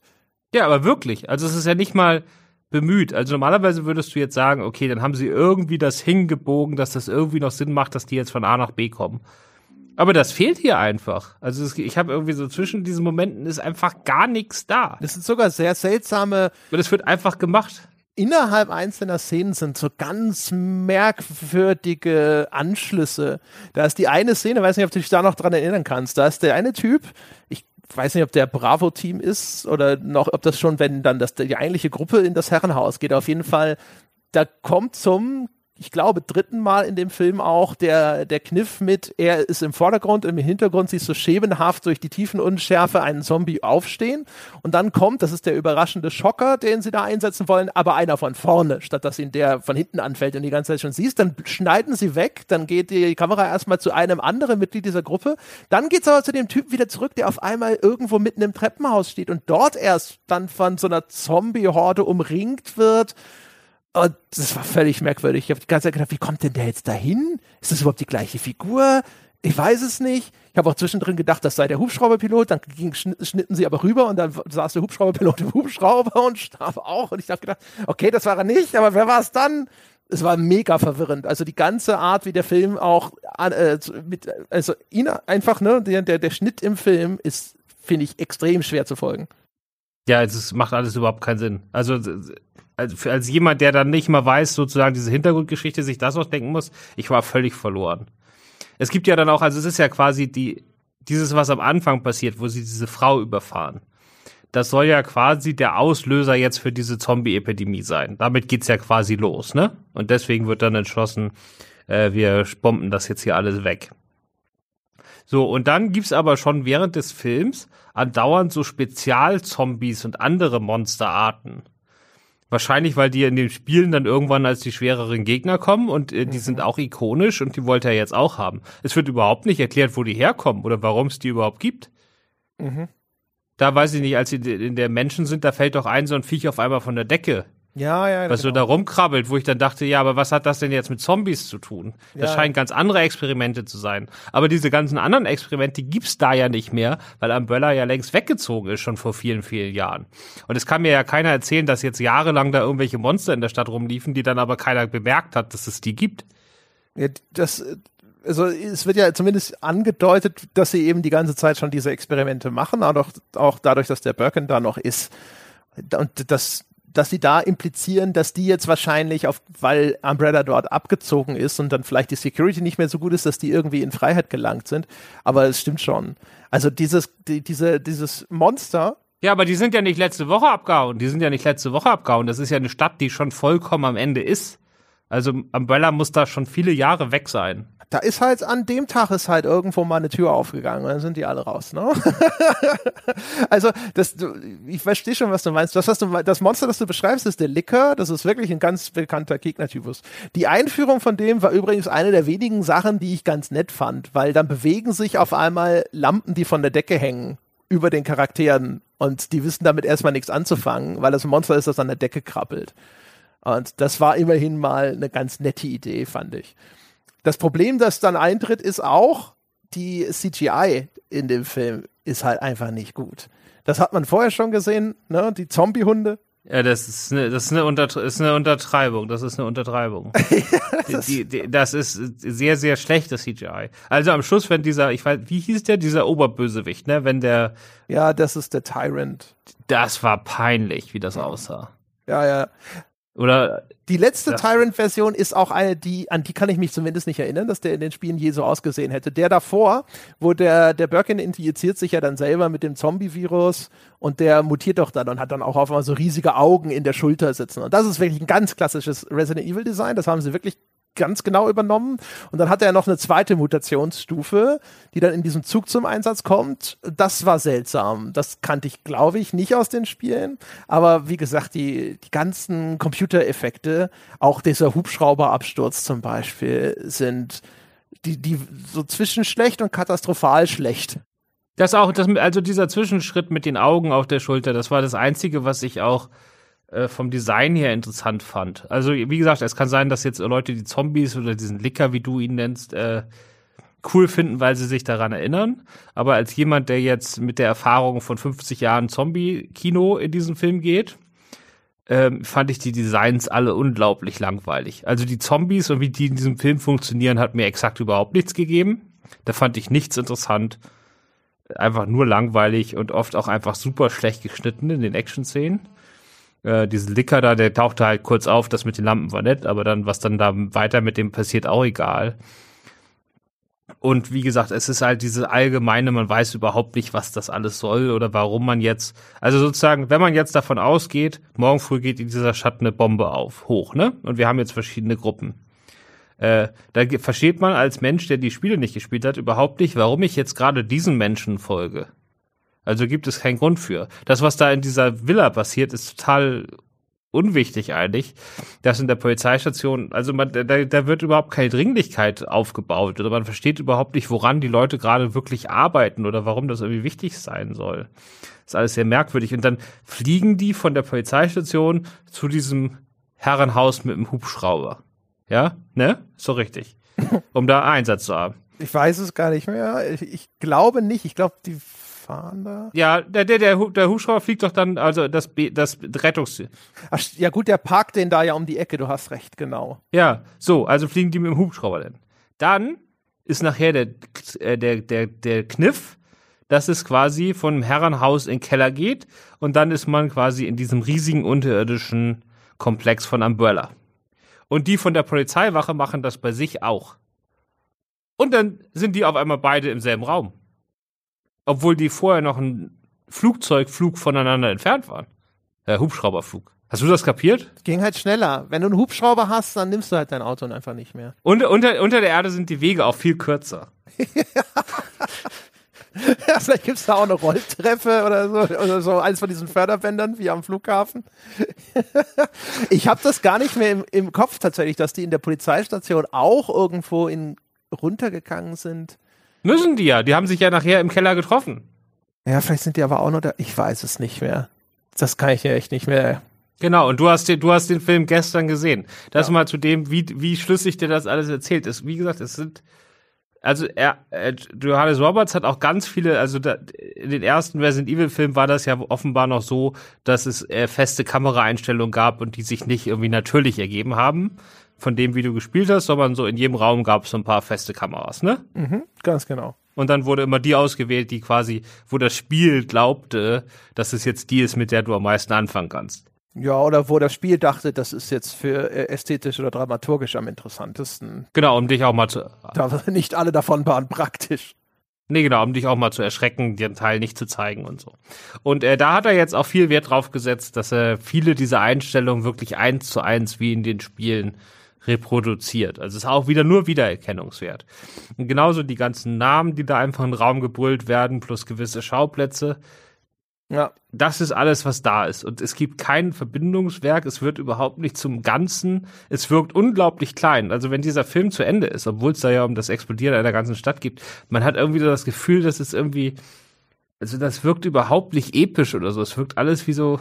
Ja, aber wirklich. Also es ist ja nicht mal bemüht. Also normalerweise würdest du jetzt sagen, okay, dann haben sie irgendwie das hingebogen, dass das irgendwie noch Sinn macht, dass die jetzt von A nach B kommen. Aber das fehlt hier einfach. Also es, ich habe irgendwie so zwischen diesen Momenten ist einfach gar nichts da. Das sind sogar sehr seltsame. Und es wird einfach gemacht. Innerhalb einzelner Szenen sind so ganz merkwürdige Anschlüsse. Da ist die eine Szene, weiß nicht, ob du dich da noch dran erinnern kannst. Da ist der eine Typ, ich weiß nicht, ob der Bravo-Team ist oder noch, ob das schon, wenn dann das, die eigentliche Gruppe in das Herrenhaus geht. Auf jeden Fall, da kommt zum ich glaube, dritten Mal in dem Film auch der, der Kniff mit, er ist im Vordergrund, im Hintergrund siehst du schemenhaft durch die Tiefenunschärfe einen Zombie aufstehen. Und dann kommt, das ist der überraschende Schocker, den sie da einsetzen wollen, aber einer von vorne, statt dass ihn der von hinten anfällt und die ganze Zeit schon siehst, dann schneiden sie weg, dann geht die Kamera erstmal zu einem anderen Mitglied dieser Gruppe, dann geht's aber zu dem Typ wieder zurück, der auf einmal irgendwo mitten im Treppenhaus steht und dort erst dann von so einer Zombie-Horde umringt wird und das war völlig merkwürdig. Ich habe die ganze Zeit gedacht, wie kommt denn der jetzt dahin? Ist das überhaupt die gleiche Figur? Ich weiß es nicht. Ich habe auch zwischendrin gedacht, das sei der Hubschrauberpilot. Dann ging, schnitten sie aber rüber und dann saß der Hubschrauberpilot im Hubschrauber und starb auch. Und ich habe gedacht, okay, das war er nicht, aber wer war es dann? Es war mega verwirrend. Also die ganze Art, wie der Film auch äh, mit, also ihn einfach, ne, der, der, der Schnitt im Film ist, finde ich, extrem schwer zu folgen. Ja, es macht alles überhaupt keinen Sinn. Also als, als jemand, der dann nicht mal weiß, sozusagen diese Hintergrundgeschichte, sich das ausdenken muss, ich war völlig verloren. Es gibt ja dann auch, also es ist ja quasi die, dieses, was am Anfang passiert, wo sie diese Frau überfahren. Das soll ja quasi der Auslöser jetzt für diese Zombie-Epidemie sein. Damit geht's ja quasi los, ne? Und deswegen wird dann entschlossen, äh, wir bomben das jetzt hier alles weg. So, und dann gibt's aber schon während des Films andauernd so Spezialzombies und andere Monsterarten. Wahrscheinlich, weil die in den Spielen dann irgendwann als die schwereren Gegner kommen und äh, die mhm. sind auch ikonisch und die wollte er jetzt auch haben. Es wird überhaupt nicht erklärt, wo die herkommen oder warum es die überhaupt gibt. Mhm. Da weiß ich nicht, als sie in der Menschen sind, da fällt doch ein so ein Viech auf einmal von der Decke. Ja, ja. Was genau. so da rumkrabbelt, wo ich dann dachte, ja, aber was hat das denn jetzt mit Zombies zu tun? Das ja, scheinen ganz andere Experimente zu sein. Aber diese ganzen anderen Experimente die gibt's da ja nicht mehr, weil Umbrella ja längst weggezogen ist, schon vor vielen, vielen Jahren. Und es kann mir ja keiner erzählen, dass jetzt jahrelang da irgendwelche Monster in der Stadt rumliefen, die dann aber keiner bemerkt hat, dass es die gibt. Ja, das, also es wird ja zumindest angedeutet, dass sie eben die ganze Zeit schon diese Experimente machen, auch, auch dadurch, dass der Birken da noch ist. Und das, dass sie da implizieren, dass die jetzt wahrscheinlich auf, weil Umbrella dort abgezogen ist und dann vielleicht die Security nicht mehr so gut ist, dass die irgendwie in Freiheit gelangt sind. Aber es stimmt schon. Also dieses, die, diese, dieses Monster. Ja, aber die sind ja nicht letzte Woche abgehauen. Die sind ja nicht letzte Woche abgehauen. Das ist ja eine Stadt, die schon vollkommen am Ende ist. Also Umbrella muss da schon viele Jahre weg sein da ist halt an dem Tag ist halt irgendwo mal eine Tür aufgegangen und dann sind die alle raus, ne? also, das, du, ich verstehe schon, was du meinst. Das, was du, das Monster, das du beschreibst, ist der Licker. Das ist wirklich ein ganz bekannter Gegnertypus. Die Einführung von dem war übrigens eine der wenigen Sachen, die ich ganz nett fand, weil dann bewegen sich auf einmal Lampen, die von der Decke hängen, über den Charakteren und die wissen damit erstmal nichts anzufangen, weil das Monster ist, das an der Decke krabbelt. Und das war immerhin mal eine ganz nette Idee, fand ich. Das Problem, das dann eintritt, ist auch, die CGI in dem Film ist halt einfach nicht gut. Das hat man vorher schon gesehen, ne? Die Zombiehunde. Ja, das ist eine, das ist eine, Unter, ist eine Untertreibung. Das ist eine Untertreibung. das, die, die, das ist sehr, sehr schlechtes CGI. Also am Schluss, wenn dieser, ich weiß, wie hieß der, dieser Oberbösewicht, ne? Wenn der. Ja, das ist der Tyrant. Das war peinlich, wie das aussah. Ja, ja. Oder die letzte Tyrant-Version ist auch eine, die, an die kann ich mich zumindest nicht erinnern, dass der in den Spielen je so ausgesehen hätte. Der davor, wo der, der Birkin infiziert sich ja dann selber mit dem Zombie-Virus und der mutiert doch dann und hat dann auch auf einmal so riesige Augen in der Schulter sitzen. Und das ist wirklich ein ganz klassisches Resident Evil Design. Das haben sie wirklich ganz genau übernommen. Und dann hat er noch eine zweite Mutationsstufe, die dann in diesem Zug zum Einsatz kommt. Das war seltsam. Das kannte ich, glaube ich, nicht aus den Spielen. Aber wie gesagt, die, die ganzen Computereffekte, auch dieser Hubschrauberabsturz zum Beispiel, sind die, die so zwischen schlecht und katastrophal schlecht. Das auch, das, also dieser Zwischenschritt mit den Augen auf der Schulter, das war das Einzige, was ich auch äh, vom Design her interessant fand. Also, wie gesagt, es kann sein, dass jetzt Leute die Zombies oder diesen Licker, wie du ihn nennst, äh, cool finden, weil sie sich daran erinnern. Aber als jemand, der jetzt mit der Erfahrung von 50 Jahren Zombie-Kino in diesen Film geht, ähm, fand ich die Designs alle unglaublich langweilig. Also die Zombies und wie die in diesem Film funktionieren, hat mir exakt überhaupt nichts gegeben. Da fand ich nichts interessant. Einfach nur langweilig und oft auch einfach super schlecht geschnitten in den Action-Szenen äh, diesen Licker da, der tauchte halt kurz auf, das mit den Lampen war nett, aber dann, was dann da weiter mit dem passiert, auch egal. Und wie gesagt, es ist halt diese allgemeine, man weiß überhaupt nicht, was das alles soll oder warum man jetzt, also sozusagen, wenn man jetzt davon ausgeht, morgen früh geht in dieser Stadt eine Bombe auf, hoch, ne? Und wir haben jetzt verschiedene Gruppen. Äh, da versteht man als Mensch, der die Spiele nicht gespielt hat, überhaupt nicht, warum ich jetzt gerade diesen Menschen folge. Also gibt es keinen Grund für. Das, was da in dieser Villa passiert, ist total unwichtig eigentlich, dass in der Polizeistation, also man, da, da wird überhaupt keine Dringlichkeit aufgebaut oder man versteht überhaupt nicht, woran die Leute gerade wirklich arbeiten oder warum das irgendwie wichtig sein soll. Das ist alles sehr merkwürdig. Und dann fliegen die von der Polizeistation zu diesem Herrenhaus mit dem Hubschrauber. Ja, ne? So richtig. Um da Einsatz zu haben. Ich weiß es gar nicht mehr. Ich, ich glaube nicht. Ich glaube, die fahren da? Ja, der, der, der, der Hubschrauber fliegt doch dann, also das, das Rettungs... Ach, ja gut, der parkt den da ja um die Ecke, du hast recht, genau. Ja, so, also fliegen die mit dem Hubschrauber dann. Dann ist nachher der, äh, der, der, der Kniff, dass es quasi von einem Herrenhaus in den Keller geht und dann ist man quasi in diesem riesigen unterirdischen Komplex von Umbrella. Und die von der Polizeiwache machen das bei sich auch. Und dann sind die auf einmal beide im selben Raum obwohl die vorher noch ein Flugzeugflug voneinander entfernt waren. Äh, Hubschrauberflug. Hast du das kapiert? Ging halt schneller. Wenn du einen Hubschrauber hast, dann nimmst du halt dein Auto einfach nicht mehr. Und unter, unter der Erde sind die Wege auch viel kürzer. ja, vielleicht gibt es da auch eine Rolltreppe oder so, oder so eins von diesen Förderbändern wie am Flughafen. ich habe das gar nicht mehr im, im Kopf tatsächlich, dass die in der Polizeistation auch irgendwo in runtergegangen sind. Müssen die ja. Die haben sich ja nachher im Keller getroffen. Ja, vielleicht sind die aber auch noch da. Ich weiß es nicht mehr. Das kann ich ja echt nicht mehr. Genau, und du hast, den, du hast den Film gestern gesehen. Das ja. mal zu dem, wie, wie schlüssig dir das alles erzählt ist. Wie gesagt, es sind, also er, er, Johannes Roberts hat auch ganz viele, also da, in den ersten Resident Evil Filmen war das ja offenbar noch so, dass es äh, feste Kameraeinstellungen gab und die sich nicht irgendwie natürlich ergeben haben von dem, wie du gespielt hast, sondern so in jedem Raum gab es so ein paar feste Kameras, ne? Mhm, ganz genau. Und dann wurde immer die ausgewählt, die quasi, wo das Spiel glaubte, dass es jetzt die ist, mit der du am meisten anfangen kannst. Ja, oder wo das Spiel dachte, das ist jetzt für äh, ästhetisch oder dramaturgisch am interessantesten. Genau, um dich auch mal zu. Da nicht alle davon waren praktisch. Nee, genau, um dich auch mal zu erschrecken, den Teil nicht zu zeigen und so. Und äh, da hat er jetzt auch viel Wert drauf gesetzt, dass er viele dieser Einstellungen wirklich eins zu eins wie in den Spielen reproduziert. Also es ist auch wieder nur Wiedererkennungswert. Und genauso die ganzen Namen, die da einfach in den Raum gebrüllt werden, plus gewisse Schauplätze. Ja. Das ist alles, was da ist. Und es gibt kein Verbindungswerk. Es wird überhaupt nicht zum Ganzen. Es wirkt unglaublich klein. Also wenn dieser Film zu Ende ist, obwohl es da ja um das Explodieren einer ganzen Stadt geht, man hat irgendwie das Gefühl, dass es irgendwie, also das wirkt überhaupt nicht episch oder so. Es wirkt alles wie so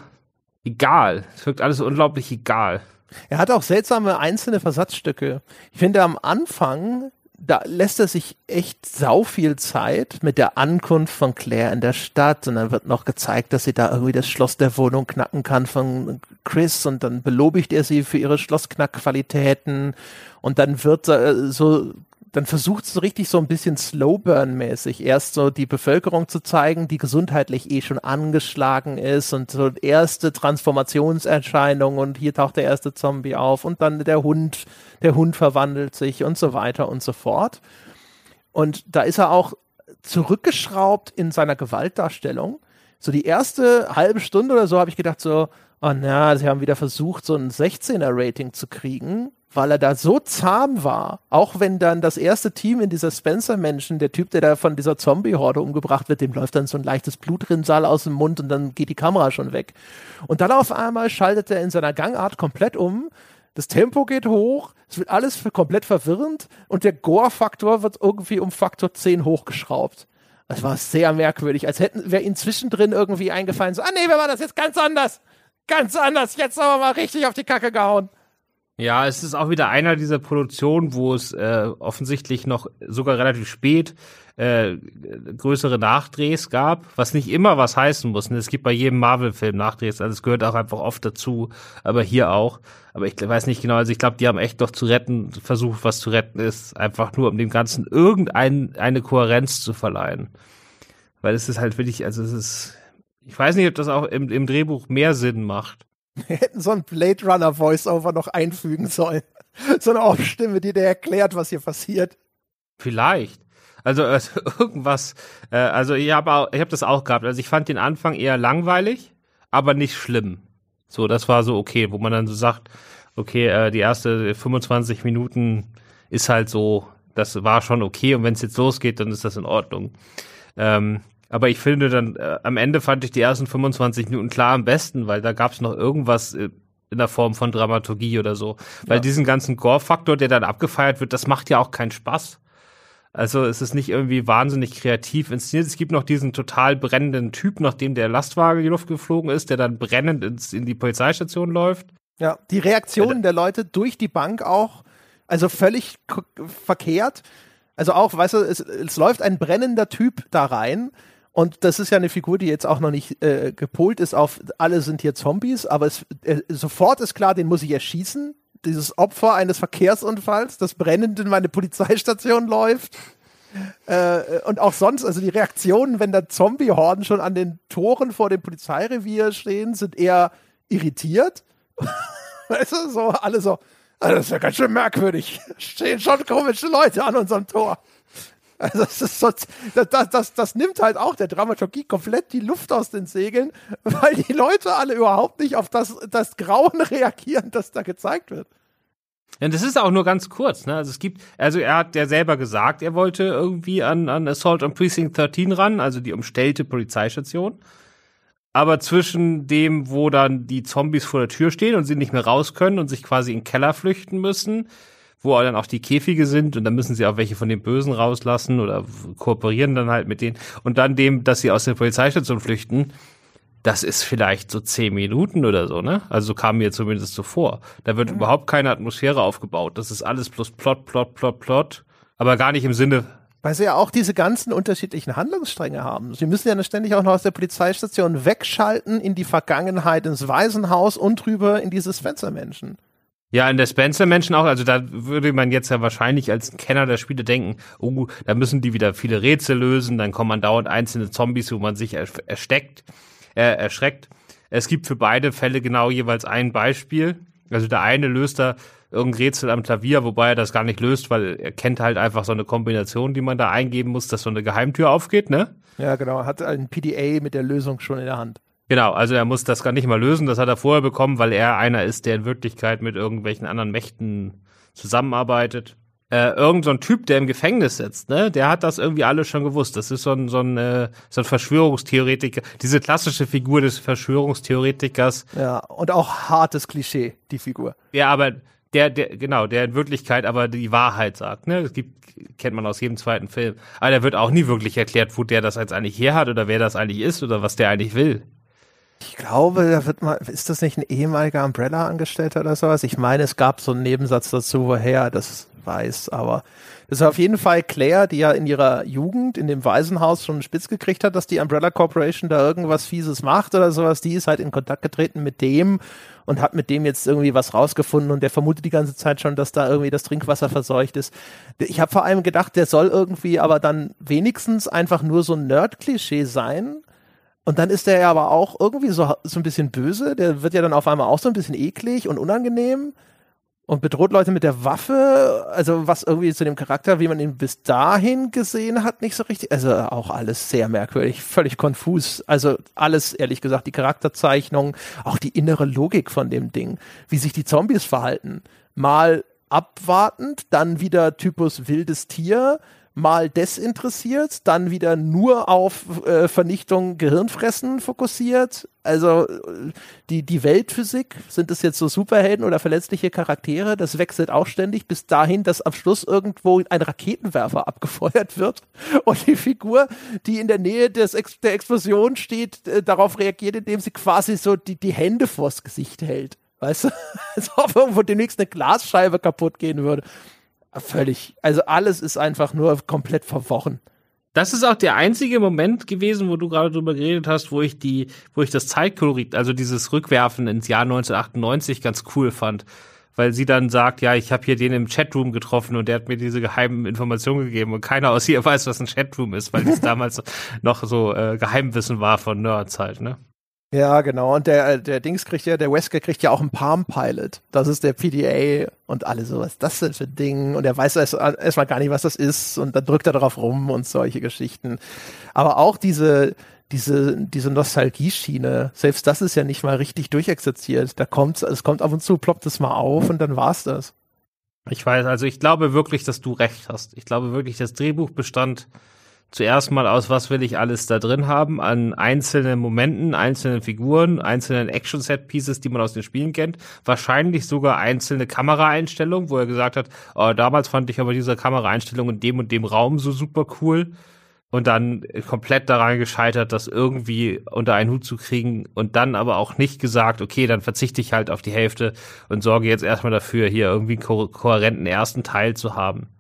egal. Es wirkt alles unglaublich egal. Er hat auch seltsame einzelne Versatzstücke. Ich finde am Anfang, da lässt er sich echt sau viel Zeit mit der Ankunft von Claire in der Stadt. Und dann wird noch gezeigt, dass sie da irgendwie das Schloss der Wohnung knacken kann von Chris. Und dann belobigt er sie für ihre Schlossknackqualitäten. Und dann wird äh, so dann versucht so richtig so ein bisschen Slowburn-mäßig erst so die Bevölkerung zu zeigen, die gesundheitlich eh schon angeschlagen ist und so erste Transformationserscheinungen und hier taucht der erste Zombie auf und dann der Hund, der Hund verwandelt sich und so weiter und so fort. Und da ist er auch zurückgeschraubt in seiner Gewaltdarstellung. So die erste halbe Stunde oder so habe ich gedacht so, oh na, sie haben wieder versucht, so ein 16er-Rating zu kriegen, weil er da so zahm war. Auch wenn dann das erste Team in dieser Spencer-Menschen, der Typ, der da von dieser Zombie-Horde umgebracht wird, dem läuft dann so ein leichtes Blutrinsal aus dem Mund und dann geht die Kamera schon weg. Und dann auf einmal schaltet er in seiner Gangart komplett um. Das Tempo geht hoch, es wird alles komplett verwirrend und der Gore-Faktor wird irgendwie um Faktor 10 hochgeschraubt. Das war sehr merkwürdig, als hätten wäre ihnen zwischendrin irgendwie eingefallen, so, ah nee, wir machen das jetzt ganz anders. Ganz anders, jetzt haben wir mal richtig auf die Kacke gehauen. Ja, es ist auch wieder einer dieser Produktionen, wo es äh, offensichtlich noch sogar relativ spät äh, größere Nachdrehs gab, was nicht immer was heißen muss. Ne? Es gibt bei jedem Marvel-Film Nachdrehs, also es gehört auch einfach oft dazu, aber hier auch. Aber ich weiß nicht genau, also ich glaube, die haben echt doch zu retten, versucht, was zu retten ist, einfach nur um dem Ganzen irgendeine Kohärenz zu verleihen. Weil es ist halt wirklich, also es ist, ich weiß nicht, ob das auch im, im Drehbuch mehr Sinn macht. Wir hätten so ein Blade Runner Voiceover noch einfügen sollen. So eine Off-Stimme, die dir erklärt, was hier passiert. Vielleicht. Also, also irgendwas, äh, also ich habe ich hab das auch gehabt. Also ich fand den Anfang eher langweilig, aber nicht schlimm. So, das war so okay, wo man dann so sagt, okay, äh, die erste 25 Minuten ist halt so, das war schon okay und wenn es jetzt losgeht, dann ist das in Ordnung. Ähm, aber ich finde dann, äh, am Ende fand ich die ersten 25 Minuten klar am besten, weil da gab es noch irgendwas äh, in der Form von Dramaturgie oder so. Weil ja. diesen ganzen Gore-Faktor, der dann abgefeiert wird, das macht ja auch keinen Spaß. Also es ist nicht irgendwie wahnsinnig kreativ inszeniert. Es gibt noch diesen total brennenden Typ, nachdem der Lastwagen in die Luft geflogen ist, der dann brennend ins, in die Polizeistation läuft. Ja, die Reaktionen der Leute durch die Bank auch, also völlig verkehrt. Also auch, weißt du, es, es läuft ein brennender Typ da rein und das ist ja eine Figur, die jetzt auch noch nicht äh, gepolt ist auf, alle sind hier Zombies, aber es, äh, sofort ist klar, den muss ich erschießen dieses Opfer eines Verkehrsunfalls, das brennend in meine Polizeistation läuft. Äh, und auch sonst, also die Reaktionen, wenn da Zombie-Horden schon an den Toren vor dem Polizeirevier stehen, sind eher irritiert. weißt du, so alle so, also das ist ja ganz schön merkwürdig. Stehen schon komische Leute an unserem Tor. Also das, ist so, das, das, das nimmt halt auch der Dramaturgie komplett die Luft aus den Segeln, weil die Leute alle überhaupt nicht auf das, das Grauen reagieren, das da gezeigt wird. Ja, das ist auch nur ganz kurz, ne? Also es gibt, also er hat ja selber gesagt, er wollte irgendwie an, an Assault on Precinct 13 ran, also die umstellte Polizeistation. Aber zwischen dem, wo dann die Zombies vor der Tür stehen und sie nicht mehr raus können und sich quasi in den Keller flüchten müssen, wo dann auch die Käfige sind und dann müssen sie auch welche von den Bösen rauslassen oder kooperieren dann halt mit denen und dann dem, dass sie aus der Polizeistation flüchten, das ist vielleicht so zehn Minuten oder so, ne? Also so kam mir zumindest so vor. Da wird mhm. überhaupt keine Atmosphäre aufgebaut. Das ist alles plus Plot, Plot, Plot, Plot, aber gar nicht im Sinne weil sie ja auch diese ganzen unterschiedlichen Handlungsstränge haben. Sie müssen ja ständig auch noch aus der Polizeistation wegschalten in die Vergangenheit, ins Waisenhaus und drüber in diese Spencer-Menschen. Ja, in der Spencer-Menschen auch, also da würde man jetzt ja wahrscheinlich als Kenner der Spiele denken, oh, da müssen die wieder viele Rätsel lösen, dann kommen man dauernd einzelne Zombies, wo man sich ersteckt, äh, erschreckt. Es gibt für beide Fälle genau jeweils ein Beispiel. Also der eine löst da irgendein Rätsel am Klavier, wobei er das gar nicht löst, weil er kennt halt einfach so eine Kombination, die man da eingeben muss, dass so eine Geheimtür aufgeht, ne? Ja, genau. Hat ein PDA mit der Lösung schon in der Hand. Genau, also er muss das gar nicht mal lösen, das hat er vorher bekommen, weil er einer ist, der in Wirklichkeit mit irgendwelchen anderen Mächten zusammenarbeitet. Äh, irgend so ein Typ, der im Gefängnis sitzt, ne, der hat das irgendwie alles schon gewusst. Das ist so ein, so ein, äh, so ein Verschwörungstheoretiker, diese klassische Figur des Verschwörungstheoretikers. Ja, und auch hartes Klischee, die Figur. Ja, aber der, der, genau, der in Wirklichkeit aber die Wahrheit sagt, ne, das gibt, kennt man aus jedem zweiten Film. Aber der wird auch nie wirklich erklärt, wo der das jetzt eigentlich her hat oder wer das eigentlich ist oder was der eigentlich will. Ich glaube, da wird mal, ist das nicht ein ehemaliger Umbrella-Angestellter oder sowas? Ich meine, es gab so einen Nebensatz dazu, woher das weiß, aber es ist auf jeden Fall Claire, die ja in ihrer Jugend in dem Waisenhaus schon spitz gekriegt hat, dass die Umbrella Corporation da irgendwas Fieses macht oder sowas. Die ist halt in Kontakt getreten mit dem und hat mit dem jetzt irgendwie was rausgefunden und der vermutet die ganze Zeit schon, dass da irgendwie das Trinkwasser verseucht ist. Ich habe vor allem gedacht, der soll irgendwie aber dann wenigstens einfach nur so ein Nerd-Klischee sein. Und dann ist der ja aber auch irgendwie so, so ein bisschen böse. Der wird ja dann auf einmal auch so ein bisschen eklig und unangenehm und bedroht Leute mit der Waffe, also was irgendwie zu dem Charakter, wie man ihn bis dahin gesehen hat, nicht so richtig, also auch alles sehr merkwürdig, völlig konfus, also alles, ehrlich gesagt, die Charakterzeichnung, auch die innere Logik von dem Ding, wie sich die Zombies verhalten, mal abwartend, dann wieder Typus wildes Tier, mal desinteressiert, dann wieder nur auf äh, Vernichtung, Gehirnfressen fokussiert. Also äh, die, die Weltphysik, sind es jetzt so Superhelden oder verletzliche Charaktere, das wechselt auch ständig bis dahin, dass am Schluss irgendwo ein Raketenwerfer abgefeuert wird und die Figur, die in der Nähe des Ex der Explosion steht, äh, darauf reagiert, indem sie quasi so die, die Hände vors Gesicht hält. Weißt du? Als ob irgendwo demnächst eine Glasscheibe kaputt gehen würde. Völlig. Also alles ist einfach nur komplett verworren. Das ist auch der einzige Moment gewesen, wo du gerade drüber geredet hast, wo ich die, wo ich das Zeitkolorit, also dieses Rückwerfen ins Jahr 1998 ganz cool fand. Weil sie dann sagt, ja, ich habe hier den im Chatroom getroffen und der hat mir diese geheimen Informationen gegeben und keiner aus hier weiß, was ein Chatroom ist, weil das damals noch so äh, Geheimwissen war von Nerds halt, ne? Ja, genau. Und der, äh, der Dings kriegt ja, der Wesker kriegt ja auch einen Palm Pilot. Das ist der PDA und alle so, was ist das denn für ein Ding? Und er weiß erstmal erst gar nicht, was das ist. Und dann drückt er darauf rum und solche Geschichten. Aber auch diese, diese, diese Nostalgie-Schiene, selbst das ist ja nicht mal richtig durchexerziert. Da kommt, es kommt ab und zu, ploppt es mal auf und dann war's das. Ich weiß, also ich glaube wirklich, dass du recht hast. Ich glaube wirklich, das Drehbuch bestand zuerst mal aus, was will ich alles da drin haben, an einzelnen Momenten, einzelnen Figuren, einzelnen Action-Set-Pieces, die man aus den Spielen kennt. Wahrscheinlich sogar einzelne Kameraeinstellungen, wo er gesagt hat, oh, damals fand ich aber diese Kameraeinstellung in dem und dem Raum so super cool. Und dann komplett daran gescheitert, das irgendwie unter einen Hut zu kriegen und dann aber auch nicht gesagt, okay, dann verzichte ich halt auf die Hälfte und sorge jetzt erstmal dafür, hier irgendwie einen ko kohärenten ersten Teil zu haben.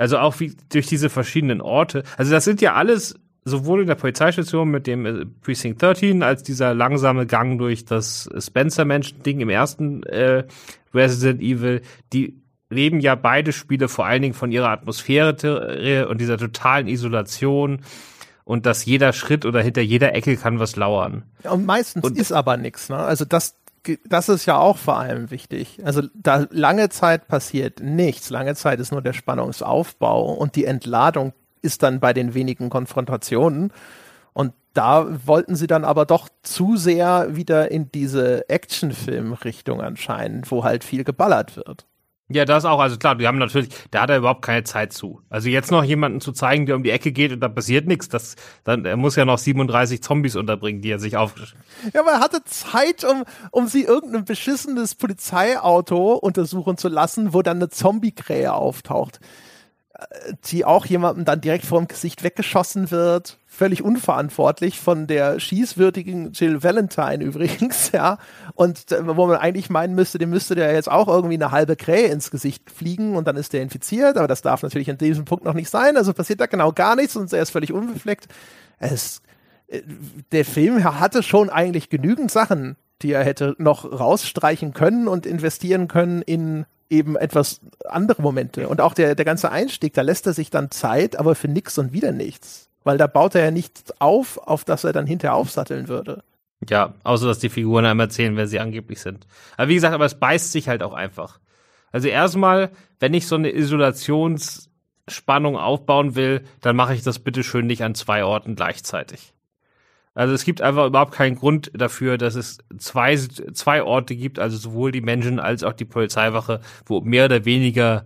Also auch wie durch diese verschiedenen Orte. Also das sind ja alles sowohl in der Polizeistation mit dem äh, Precinct 13 als dieser langsame Gang durch das Spencer-Menschen-Ding im ersten äh, Resident Evil, die leben ja beide Spiele vor allen Dingen von ihrer Atmosphäre und dieser totalen Isolation und dass jeder Schritt oder hinter jeder Ecke kann was lauern. Ja, und meistens und, ist aber nichts. Ne? Also das das ist ja auch vor allem wichtig. Also da lange Zeit passiert nichts. Lange Zeit ist nur der Spannungsaufbau und die Entladung ist dann bei den wenigen Konfrontationen. Und da wollten sie dann aber doch zu sehr wieder in diese Actionfilm-Richtung anscheinend, wo halt viel geballert wird. Ja, das auch. Also klar, die haben natürlich, da hat er überhaupt keine Zeit zu. Also jetzt noch jemanden zu zeigen, der um die Ecke geht und da passiert nichts, das, dann, er muss ja noch 37 Zombies unterbringen, die er sich auf. Ja, aber er hatte Zeit, um, um sie irgendein beschissenes Polizeiauto untersuchen zu lassen, wo dann eine Zombie-Krähe auftaucht die auch jemandem dann direkt vor dem Gesicht weggeschossen wird. Völlig unverantwortlich von der schießwürdigen Jill Valentine übrigens, ja. Und äh, wo man eigentlich meinen müsste, dem müsste der jetzt auch irgendwie eine halbe Krähe ins Gesicht fliegen und dann ist der infiziert, aber das darf natürlich an diesem Punkt noch nicht sein. Also passiert da genau gar nichts und er ist völlig unbefleckt. Es, äh, der Film hatte schon eigentlich genügend Sachen, die er hätte noch rausstreichen können und investieren können in eben etwas andere Momente. Und auch der, der ganze Einstieg, da lässt er sich dann Zeit, aber für nix und wieder nichts. Weil da baut er ja nichts auf, auf das er dann hinterher aufsatteln würde. Ja, außer dass die Figuren einem erzählen, wer sie angeblich sind. Aber wie gesagt, aber es beißt sich halt auch einfach. Also erstmal, wenn ich so eine Isolationsspannung aufbauen will, dann mache ich das bitte schön nicht an zwei Orten gleichzeitig. Also es gibt einfach überhaupt keinen Grund dafür, dass es zwei, zwei Orte gibt, also sowohl die Menschen als auch die Polizeiwache, wo mehr oder weniger,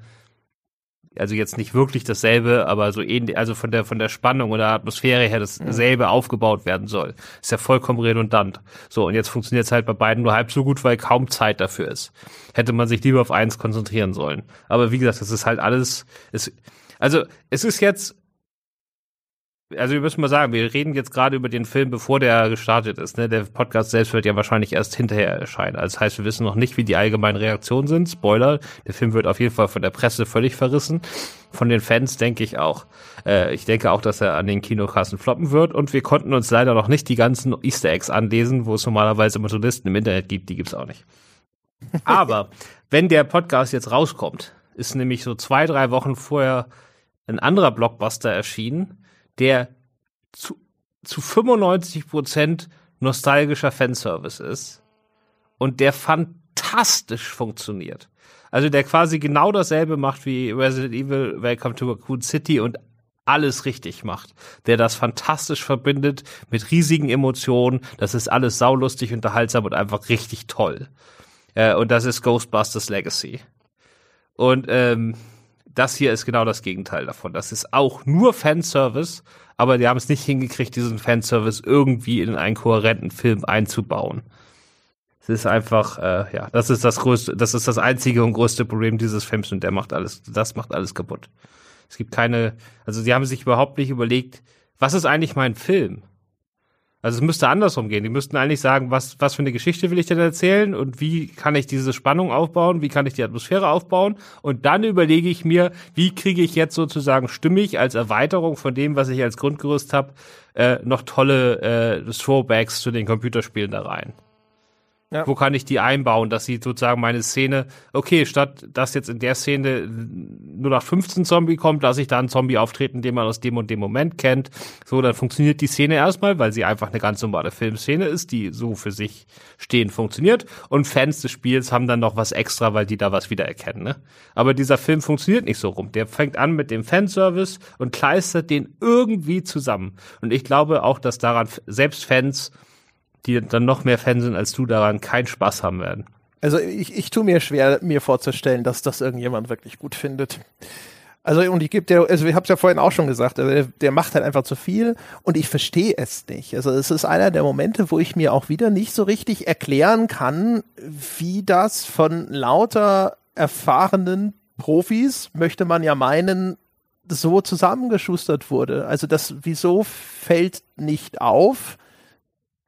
also jetzt nicht wirklich dasselbe, aber so ähnlich, also von der, von der Spannung oder Atmosphäre her dasselbe aufgebaut werden soll. Ist ja vollkommen redundant. So, und jetzt funktioniert es halt bei beiden nur halb so gut, weil kaum Zeit dafür ist. Hätte man sich lieber auf eins konzentrieren sollen. Aber wie gesagt, das ist halt alles, es, also es ist jetzt also wir müssen mal sagen, wir reden jetzt gerade über den Film, bevor der gestartet ist. Ne? Der Podcast selbst wird ja wahrscheinlich erst hinterher erscheinen. Also das heißt, wir wissen noch nicht, wie die allgemeinen Reaktionen sind. Spoiler, der Film wird auf jeden Fall von der Presse völlig verrissen. Von den Fans denke ich auch. Äh, ich denke auch, dass er an den Kinokassen floppen wird. Und wir konnten uns leider noch nicht die ganzen Easter Eggs anlesen, wo es normalerweise immer Touristen im Internet gibt. Die gibt's auch nicht. Aber wenn der Podcast jetzt rauskommt, ist nämlich so zwei, drei Wochen vorher ein anderer Blockbuster erschienen, der zu, zu 95 Prozent nostalgischer Fanservice ist und der fantastisch funktioniert. Also der quasi genau dasselbe macht wie Resident Evil Welcome to Raccoon City und alles richtig macht, der das fantastisch verbindet mit riesigen Emotionen, das ist alles saulustig, unterhaltsam und einfach richtig toll. Äh, und das ist Ghostbusters Legacy. Und ähm, das hier ist genau das Gegenteil davon. Das ist auch nur Fanservice, aber die haben es nicht hingekriegt, diesen Fanservice irgendwie in einen kohärenten Film einzubauen. Es ist einfach, äh, ja, das ist das größte, das ist das einzige und größte Problem dieses Films und der macht alles, das macht alles kaputt. Es gibt keine, also sie haben sich überhaupt nicht überlegt, was ist eigentlich mein Film? Also es müsste andersrum gehen. Die müssten eigentlich sagen, was, was für eine Geschichte will ich denn erzählen und wie kann ich diese Spannung aufbauen, wie kann ich die Atmosphäre aufbauen und dann überlege ich mir, wie kriege ich jetzt sozusagen stimmig als Erweiterung von dem, was ich als Grundgerüst habe, äh, noch tolle äh, Throwbacks zu den Computerspielen da rein. Ja. Wo kann ich die einbauen, dass sie sozusagen meine Szene, okay, statt dass jetzt in der Szene nur nach 15 Zombie kommt, lasse ich da einen Zombie auftreten, den man aus dem und dem Moment kennt. So, dann funktioniert die Szene erstmal, weil sie einfach eine ganz normale Filmszene ist, die so für sich stehend funktioniert. Und Fans des Spiels haben dann noch was extra, weil die da was wiedererkennen. Ne? Aber dieser Film funktioniert nicht so rum. Der fängt an mit dem Fanservice und kleistert den irgendwie zusammen. Und ich glaube auch, dass daran selbst Fans die dann noch mehr Fans sind als du, daran keinen Spaß haben werden. Also ich, ich tue mir schwer, mir vorzustellen, dass das irgendjemand wirklich gut findet. Also und ich gebe dir, also ich habe es ja vorhin auch schon gesagt, also der, der, macht halt einfach zu viel und ich verstehe es nicht. Also es ist einer der Momente, wo ich mir auch wieder nicht so richtig erklären kann, wie das von lauter erfahrenen Profis, möchte man ja meinen, so zusammengeschustert wurde. Also das, wieso fällt nicht auf,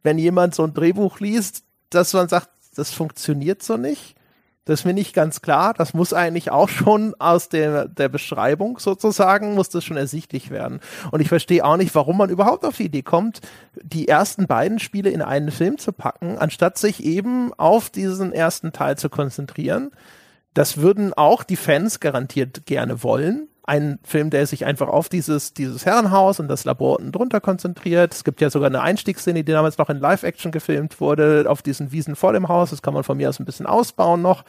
wenn jemand so ein Drehbuch liest, dass man sagt, das funktioniert so nicht. Das ist mir nicht ganz klar. Das muss eigentlich auch schon aus der, der Beschreibung sozusagen, muss das schon ersichtlich werden. Und ich verstehe auch nicht, warum man überhaupt auf die Idee kommt, die ersten beiden Spiele in einen Film zu packen, anstatt sich eben auf diesen ersten Teil zu konzentrieren. Das würden auch die Fans garantiert gerne wollen ein Film, der sich einfach auf dieses, dieses Herrenhaus und das Labor unten drunter konzentriert. Es gibt ja sogar eine Einstiegsszene, die damals noch in Live-Action gefilmt wurde, auf diesen Wiesen vor dem Haus. Das kann man von mir aus ein bisschen ausbauen noch.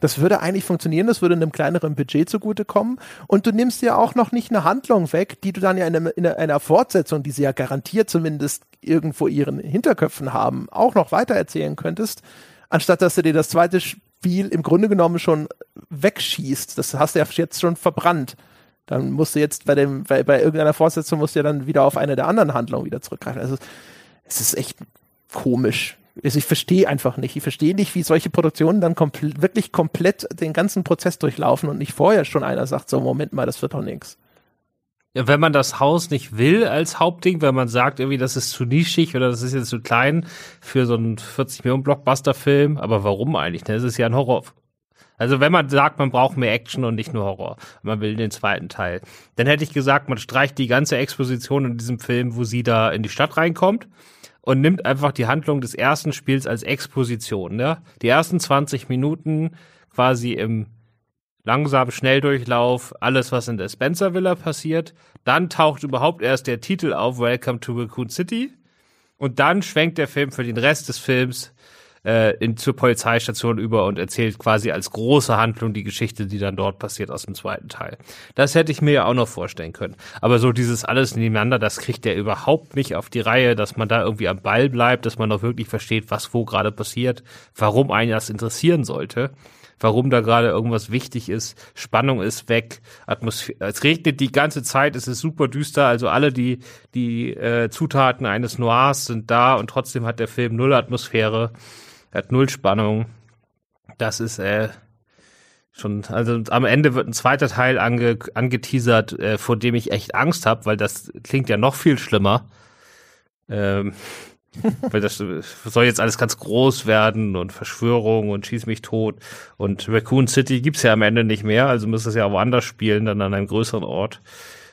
Das würde eigentlich funktionieren, das würde einem kleineren Budget zugutekommen. Und du nimmst ja auch noch nicht eine Handlung weg, die du dann ja in, einem, in einer Fortsetzung, die sie ja garantiert zumindest irgendwo ihren Hinterköpfen haben, auch noch weitererzählen könntest, anstatt dass du dir das zweite Spiel im Grunde genommen schon wegschießt. Das hast du ja jetzt schon verbrannt. Dann musst du jetzt bei dem, bei, bei irgendeiner Fortsetzung musst du ja dann wieder auf eine der anderen Handlungen wieder zurückgreifen. Also es ist echt komisch. Also ich verstehe einfach nicht. Ich verstehe nicht, wie solche Produktionen dann kompl wirklich komplett den ganzen Prozess durchlaufen und nicht vorher schon einer sagt, so Moment mal, das wird doch nichts. Ja, wenn man das Haus nicht will als Hauptding, wenn man sagt, irgendwie, das ist zu nischig oder das ist jetzt zu klein für so einen 40 Millionen Blockbuster-Film, aber warum eigentlich? Das ist ja ein Horror, also wenn man sagt, man braucht mehr Action und nicht nur Horror, man will den zweiten Teil, dann hätte ich gesagt, man streicht die ganze Exposition in diesem Film, wo sie da in die Stadt reinkommt und nimmt einfach die Handlung des ersten Spiels als Exposition. Ne? Die ersten 20 Minuten quasi im langsamen Schnelldurchlauf, alles, was in der Spencer Villa passiert. Dann taucht überhaupt erst der Titel auf, Welcome to Raccoon City. Und dann schwenkt der Film für den Rest des Films äh, in, zur Polizeistation über und erzählt quasi als große Handlung die Geschichte, die dann dort passiert aus dem zweiten Teil. Das hätte ich mir ja auch noch vorstellen können. Aber so dieses alles nebeneinander, das kriegt er überhaupt nicht auf die Reihe, dass man da irgendwie am Ball bleibt, dass man auch wirklich versteht, was wo gerade passiert, warum einen das interessieren sollte warum da gerade irgendwas wichtig ist. Spannung ist weg, Atmosphäre. Es regnet die ganze Zeit, es ist super düster. Also alle die die äh, Zutaten eines Noirs sind da und trotzdem hat der Film null Atmosphäre. Er hat null Spannung. Das ist, äh, schon, also am Ende wird ein zweiter Teil ange, angeteasert, äh, vor dem ich echt Angst habe, weil das klingt ja noch viel schlimmer. Ähm, weil das soll jetzt alles ganz groß werden und Verschwörung und schieß mich tot. Und Raccoon City gibt's ja am Ende nicht mehr, also müsste es ja woanders spielen, dann an einem größeren Ort,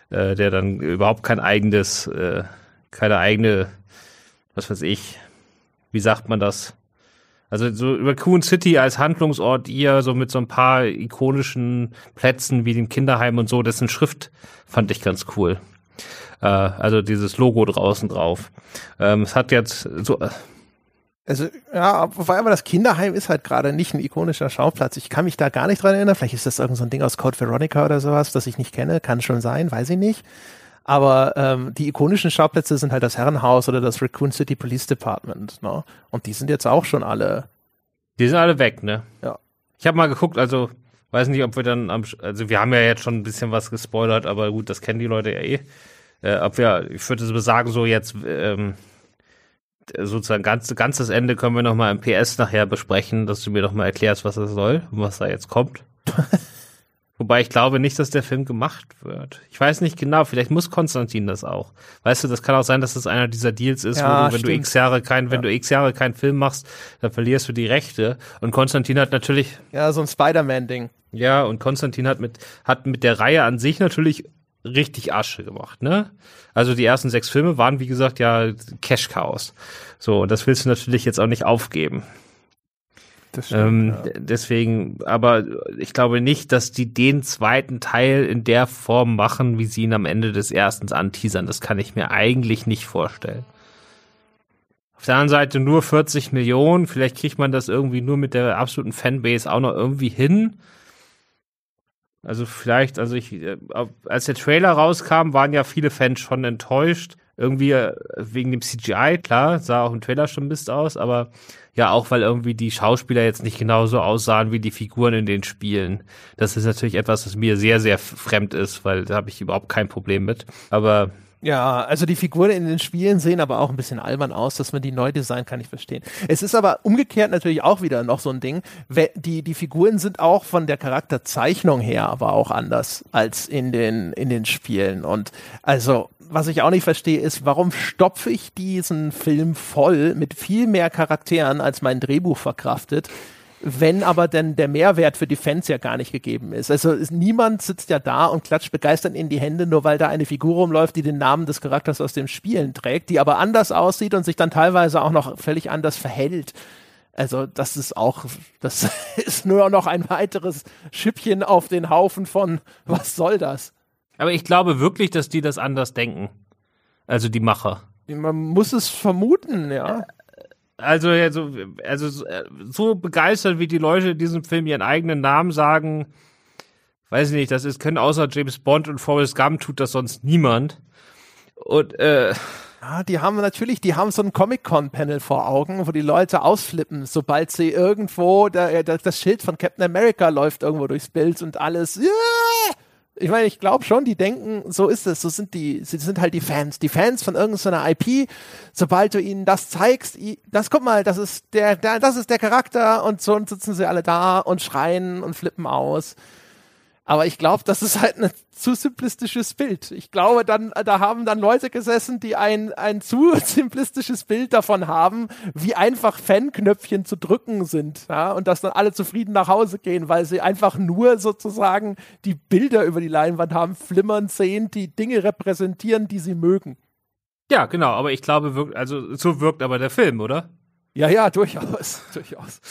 äh, der dann überhaupt kein eigenes, äh, keine eigene, was weiß ich, wie sagt man das? Also so Raccoon City als Handlungsort ihr so mit so ein paar ikonischen Plätzen wie dem Kinderheim und so, dessen Schrift fand ich ganz cool. Äh, also dieses Logo draußen drauf. Ähm, es hat jetzt so. Äh, also, ja, wobei aber das Kinderheim ist halt gerade nicht ein ikonischer Schauplatz. Ich kann mich da gar nicht dran erinnern. Vielleicht ist das irgend so ein Ding aus Code Veronica oder sowas, das ich nicht kenne. Kann schon sein, weiß ich nicht. Aber ähm, die ikonischen Schauplätze sind halt das Herrenhaus oder das Raccoon City Police Department. Ne? Und die sind jetzt auch schon alle. Die sind alle weg, ne? Ja. Ich habe mal geguckt, also weiß nicht, ob wir dann am, also wir haben ja jetzt schon ein bisschen was gespoilert, aber gut, das kennen die Leute ja eh. Äh, ob wir, ich würde so sagen, so jetzt ähm, sozusagen ganz, ganzes Ende können wir noch mal im PS nachher besprechen, dass du mir noch mal erklärst, was das soll und was da jetzt kommt. Wobei ich glaube nicht, dass der Film gemacht wird. Ich weiß nicht genau, vielleicht muss Konstantin das auch. Weißt du, das kann auch sein, dass das einer dieser Deals ist, ja, wo du, wenn stimmt. du x Jahre kein, wenn ja. du x Jahre keinen Film machst, dann verlierst du die Rechte. Und Konstantin hat natürlich. Ja, so ein Spider-Man-Ding. Ja, und Konstantin hat mit, hat mit der Reihe an sich natürlich richtig Asche gemacht, ne? Also die ersten sechs Filme waren, wie gesagt, ja Cash-Chaos. So, und das willst du natürlich jetzt auch nicht aufgeben. Stimmt, ähm, ja. Deswegen, aber ich glaube nicht, dass die den zweiten Teil in der Form machen, wie sie ihn am Ende des ersten anteasern. Das kann ich mir eigentlich nicht vorstellen. Auf der anderen Seite nur 40 Millionen. Vielleicht kriegt man das irgendwie nur mit der absoluten Fanbase auch noch irgendwie hin. Also vielleicht, also ich, äh, als der Trailer rauskam, waren ja viele Fans schon enttäuscht. Irgendwie äh, wegen dem CGI, klar, sah auch im Trailer schon Mist aus, aber ja auch, weil irgendwie die Schauspieler jetzt nicht genauso aussahen wie die Figuren in den Spielen. Das ist natürlich etwas, was mir sehr, sehr fremd ist, weil da habe ich überhaupt kein Problem mit. Aber ja, also die Figuren in den Spielen sehen aber auch ein bisschen albern aus, dass man die neu designt, kann ich verstehen. Es ist aber umgekehrt natürlich auch wieder noch so ein Ding. Die, die Figuren sind auch von der Charakterzeichnung her aber auch anders als in den, in den Spielen. Und also, was ich auch nicht verstehe, ist, warum stopfe ich diesen Film voll mit viel mehr Charakteren, als mein Drehbuch verkraftet? wenn aber denn der Mehrwert für die Fans ja gar nicht gegeben ist. Also ist, niemand sitzt ja da und klatscht begeistert in die Hände, nur weil da eine Figur rumläuft, die den Namen des Charakters aus dem Spielen trägt, die aber anders aussieht und sich dann teilweise auch noch völlig anders verhält. Also das ist auch, das ist nur noch ein weiteres Schippchen auf den Haufen von, was soll das? Aber ich glaube wirklich, dass die das anders denken. Also die Macher. Man muss es vermuten, ja. Also, also, also so begeistert, wie die Leute in diesem Film ihren eigenen Namen sagen, weiß ich nicht, das ist, können außer James Bond und Forrest Gump tut das sonst niemand. Und äh, ja, die haben natürlich, die haben so ein Comic-Con-Panel vor Augen, wo die Leute ausflippen, sobald sie irgendwo, da, das Schild von Captain America läuft irgendwo durchs Bild und alles. Yeah! Ich meine, ich glaube schon, die denken, so ist es, so sind die, sie sind halt die Fans, die Fans von irgendeiner IP. Sobald du ihnen das zeigst, das guck mal, das ist der, der, das ist der Charakter und so sitzen sie alle da und schreien und flippen aus. Aber ich glaube, das ist halt ein zu simplistisches Bild. Ich glaube, dann, da haben dann Leute gesessen, die ein, ein zu simplistisches Bild davon haben, wie einfach Fanknöpfchen zu drücken sind. Ja, und dass dann alle zufrieden nach Hause gehen, weil sie einfach nur sozusagen die Bilder über die Leinwand haben, flimmern sehen, die Dinge repräsentieren, die sie mögen. Ja, genau, aber ich glaube, wirkt, also so wirkt aber der Film, oder? Ja, ja, durchaus, durchaus.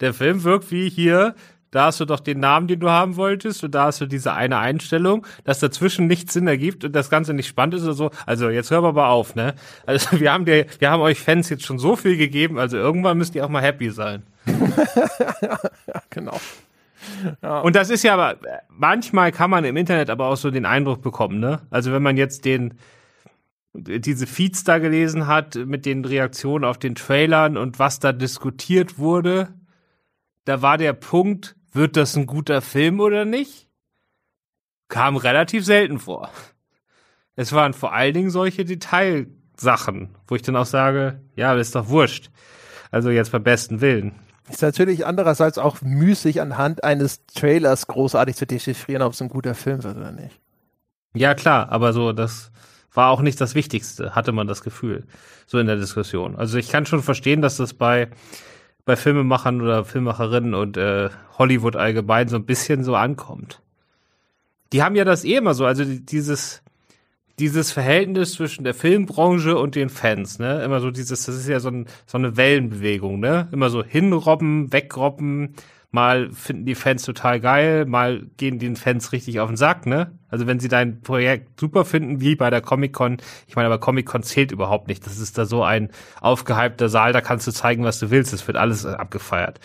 der Film wirkt wie hier da hast du doch den Namen, den du haben wolltest, und da hast du diese eine Einstellung, dass dazwischen nichts Sinn ergibt und das Ganze nicht spannend ist oder so. Also jetzt hören wir mal auf, ne? Also wir haben dir, wir haben euch Fans jetzt schon so viel gegeben, also irgendwann müsst ihr auch mal happy sein. ja, genau. Ja. Und das ist ja aber, manchmal kann man im Internet aber auch so den Eindruck bekommen, ne? Also wenn man jetzt den, diese Feeds da gelesen hat mit den Reaktionen auf den Trailern und was da diskutiert wurde, da war der Punkt, wird das ein guter Film oder nicht? Kam relativ selten vor. Es waren vor allen Dingen solche Detailsachen, wo ich dann auch sage, ja, das ist doch wurscht. Also jetzt beim besten Willen. Ist natürlich andererseits auch müßig anhand eines Trailers großartig zu dechiffrieren, ob es ein guter Film wird oder nicht. Ja, klar, aber so, das war auch nicht das Wichtigste, hatte man das Gefühl, so in der Diskussion. Also ich kann schon verstehen, dass das bei, bei Filmemachern oder Filmemacherinnen und äh, Hollywood allgemein so ein bisschen so ankommt. Die haben ja das eh immer so, also dieses, dieses Verhältnis zwischen der Filmbranche und den Fans, ne? Immer so dieses, das ist ja so, ein, so eine Wellenbewegung, ne? Immer so hinrobben, wegrobben, mal finden die Fans total geil, mal gehen den Fans richtig auf den Sack, ne? Also wenn sie dein Projekt super finden, wie bei der Comic-Con, ich meine, aber Comic-Con zählt überhaupt nicht. Das ist da so ein aufgehypter Saal, da kannst du zeigen, was du willst. Es wird alles abgefeiert.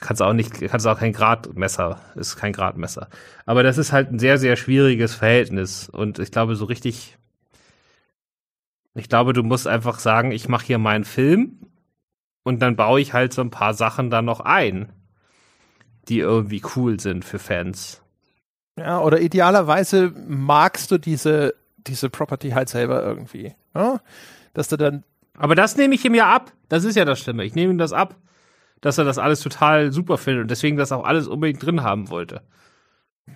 Kannst auch nicht, kannst auch kein Gradmesser, ist kein Gradmesser. Aber das ist halt ein sehr, sehr schwieriges Verhältnis. Und ich glaube, so richtig, ich glaube, du musst einfach sagen, ich mache hier meinen Film und dann baue ich halt so ein paar Sachen da noch ein, die irgendwie cool sind für Fans. Ja, oder idealerweise magst du diese, diese Property halt selber irgendwie. Ja? Dass du dann. Aber das nehme ich ihm ja ab. Das ist ja das Schlimme. Ich nehme ihm das ab dass er das alles total super findet und deswegen das auch alles unbedingt drin haben wollte.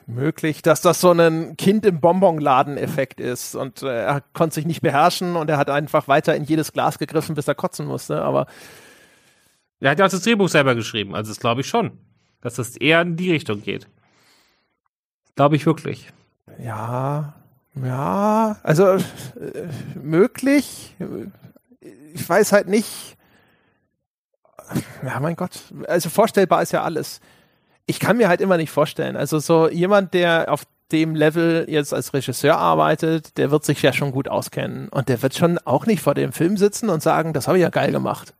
Möglich, dass das so ein Kind im Bonbonladen-Effekt ist und äh, er konnte sich nicht beherrschen und er hat einfach weiter in jedes Glas gegriffen, bis er kotzen musste, aber. Er hat ja auch das Drehbuch selber geschrieben, also das glaube ich schon, dass das eher in die Richtung geht. Glaube ich wirklich. Ja, ja, also äh, möglich. Ich weiß halt nicht, ja, mein Gott, also vorstellbar ist ja alles. Ich kann mir halt immer nicht vorstellen. Also so jemand, der auf dem Level jetzt als Regisseur arbeitet, der wird sich ja schon gut auskennen und der wird schon auch nicht vor dem Film sitzen und sagen, das habe ich ja geil gemacht.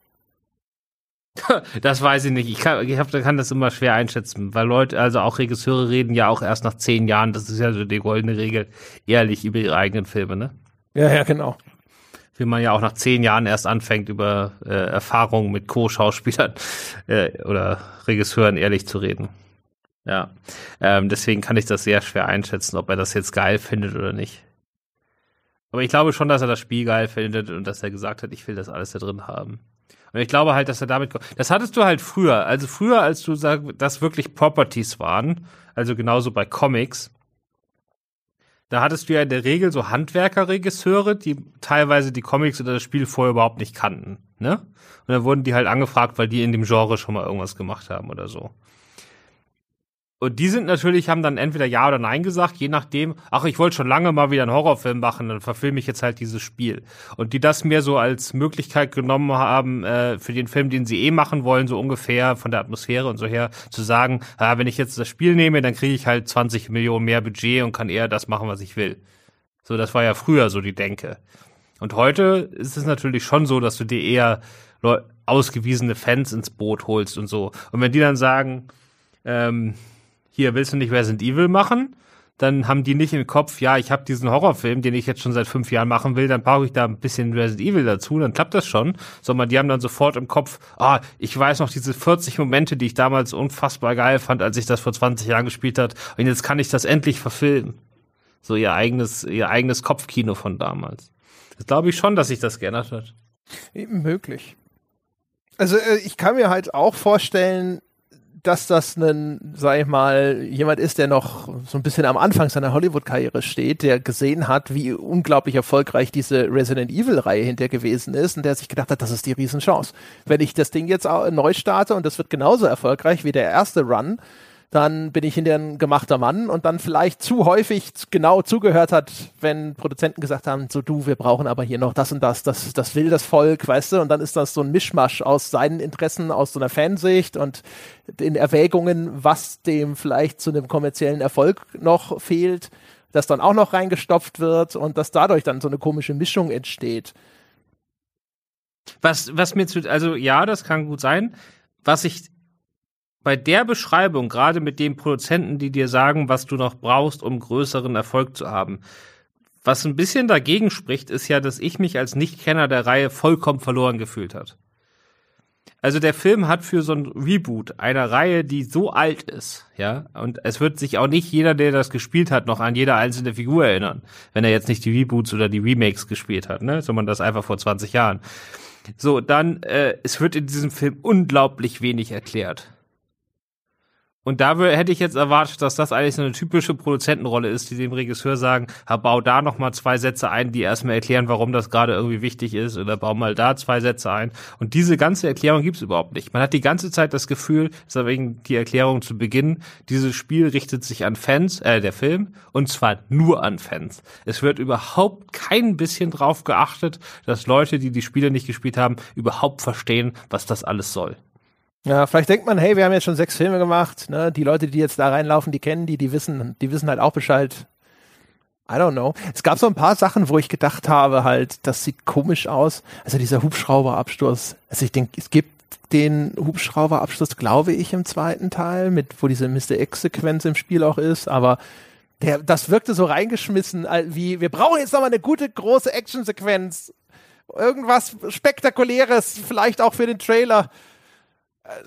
Das weiß ich nicht. Ich kann, ich hab, kann das immer schwer einschätzen, weil Leute, also auch Regisseure reden ja auch erst nach zehn Jahren, das ist ja so die goldene Regel, ehrlich über ihre eigenen Filme, ne? Ja, ja, genau wie man ja auch nach zehn Jahren erst anfängt, über äh, Erfahrungen mit Co-Schauspielern äh, oder Regisseuren ehrlich zu reden. Ja, ähm, deswegen kann ich das sehr schwer einschätzen, ob er das jetzt geil findet oder nicht. Aber ich glaube schon, dass er das Spiel geil findet und dass er gesagt hat, ich will das alles da drin haben. Und ich glaube halt, dass er damit, das hattest du halt früher, also früher, als du sagst, dass wirklich Properties waren, also genauso bei Comics, da hattest du ja in der Regel so Handwerkerregisseure, die teilweise die Comics oder das Spiel vorher überhaupt nicht kannten, ne? Und dann wurden die halt angefragt, weil die in dem Genre schon mal irgendwas gemacht haben oder so. Und die sind natürlich, haben dann entweder Ja oder Nein gesagt, je nachdem, ach, ich wollte schon lange mal wieder einen Horrorfilm machen, dann verfilme ich jetzt halt dieses Spiel. Und die das mir so als Möglichkeit genommen haben, äh, für den Film, den sie eh machen wollen, so ungefähr von der Atmosphäre und so her, zu sagen, ah, wenn ich jetzt das Spiel nehme, dann kriege ich halt 20 Millionen mehr Budget und kann eher das machen, was ich will. So, das war ja früher so die Denke. Und heute ist es natürlich schon so, dass du dir eher ausgewiesene Fans ins Boot holst und so. Und wenn die dann sagen, ähm, hier willst du nicht Resident Evil machen? Dann haben die nicht im Kopf, ja, ich habe diesen Horrorfilm, den ich jetzt schon seit fünf Jahren machen will, dann brauche ich da ein bisschen Resident Evil dazu, dann klappt das schon. Sondern die haben dann sofort im Kopf, ah, ich weiß noch diese 40 Momente, die ich damals unfassbar geil fand, als ich das vor 20 Jahren gespielt hat, und jetzt kann ich das endlich verfilmen. So ihr eigenes, ihr eigenes Kopfkino von damals. Das glaube ich schon, dass sich das geändert hat. Möglich. Also äh, ich kann mir halt auch vorstellen, dass das ein, sag ich mal, jemand ist, der noch so ein bisschen am Anfang seiner Hollywood-Karriere steht, der gesehen hat, wie unglaublich erfolgreich diese Resident Evil-Reihe hinter gewesen ist und der sich gedacht hat, das ist die Riesenchance. Wenn ich das Ding jetzt neu starte und das wird genauso erfolgreich wie der erste Run, dann bin ich hinterher ein gemachter Mann und dann vielleicht zu häufig genau zugehört hat, wenn Produzenten gesagt haben, so du, wir brauchen aber hier noch das und das, das, das will das Volk, weißt du, und dann ist das so ein Mischmasch aus seinen Interessen, aus so einer Fansicht und den Erwägungen, was dem vielleicht zu einem kommerziellen Erfolg noch fehlt, das dann auch noch reingestopft wird und dass dadurch dann so eine komische Mischung entsteht. Was, was mir zu, also ja, das kann gut sein. Was ich bei der Beschreibung, gerade mit den Produzenten, die dir sagen, was du noch brauchst, um größeren Erfolg zu haben, was ein bisschen dagegen spricht, ist ja, dass ich mich als Nichtkenner der Reihe vollkommen verloren gefühlt hat. Also der Film hat für so ein Reboot einer Reihe, die so alt ist, ja, und es wird sich auch nicht jeder, der das gespielt hat, noch an jede einzelne Figur erinnern, wenn er jetzt nicht die Reboots oder die Remakes gespielt hat, ne, sondern das einfach vor 20 Jahren. So, dann, äh, es wird in diesem Film unglaublich wenig erklärt. Und da hätte ich jetzt erwartet, dass das eigentlich so eine typische Produzentenrolle ist, die dem Regisseur sagen, bau da noch mal zwei Sätze ein, die erstmal erklären, warum das gerade irgendwie wichtig ist, oder bau mal da zwei Sätze ein. Und diese ganze Erklärung gibt's überhaupt nicht. Man hat die ganze Zeit das Gefühl, das ist wegen die Erklärung zu Beginn, dieses Spiel richtet sich an Fans, äh, der Film, und zwar nur an Fans. Es wird überhaupt kein bisschen drauf geachtet, dass Leute, die die Spiele nicht gespielt haben, überhaupt verstehen, was das alles soll. Ja, vielleicht denkt man, hey, wir haben jetzt schon sechs Filme gemacht, ne? Die Leute, die jetzt da reinlaufen, die kennen die, die wissen, die wissen halt auch Bescheid. I don't know. Es gab so ein paar Sachen, wo ich gedacht habe, halt, das sieht komisch aus. Also dieser Hubschrauberabsturz. Also ich denke, es gibt den Hubschrauberabsturz, glaube ich, im zweiten Teil, mit wo diese Mr. X-Sequenz im Spiel auch ist, aber der, das wirkte so reingeschmissen, wie wir brauchen jetzt nochmal eine gute große Actionsequenz. Irgendwas Spektakuläres, vielleicht auch für den Trailer. Äh,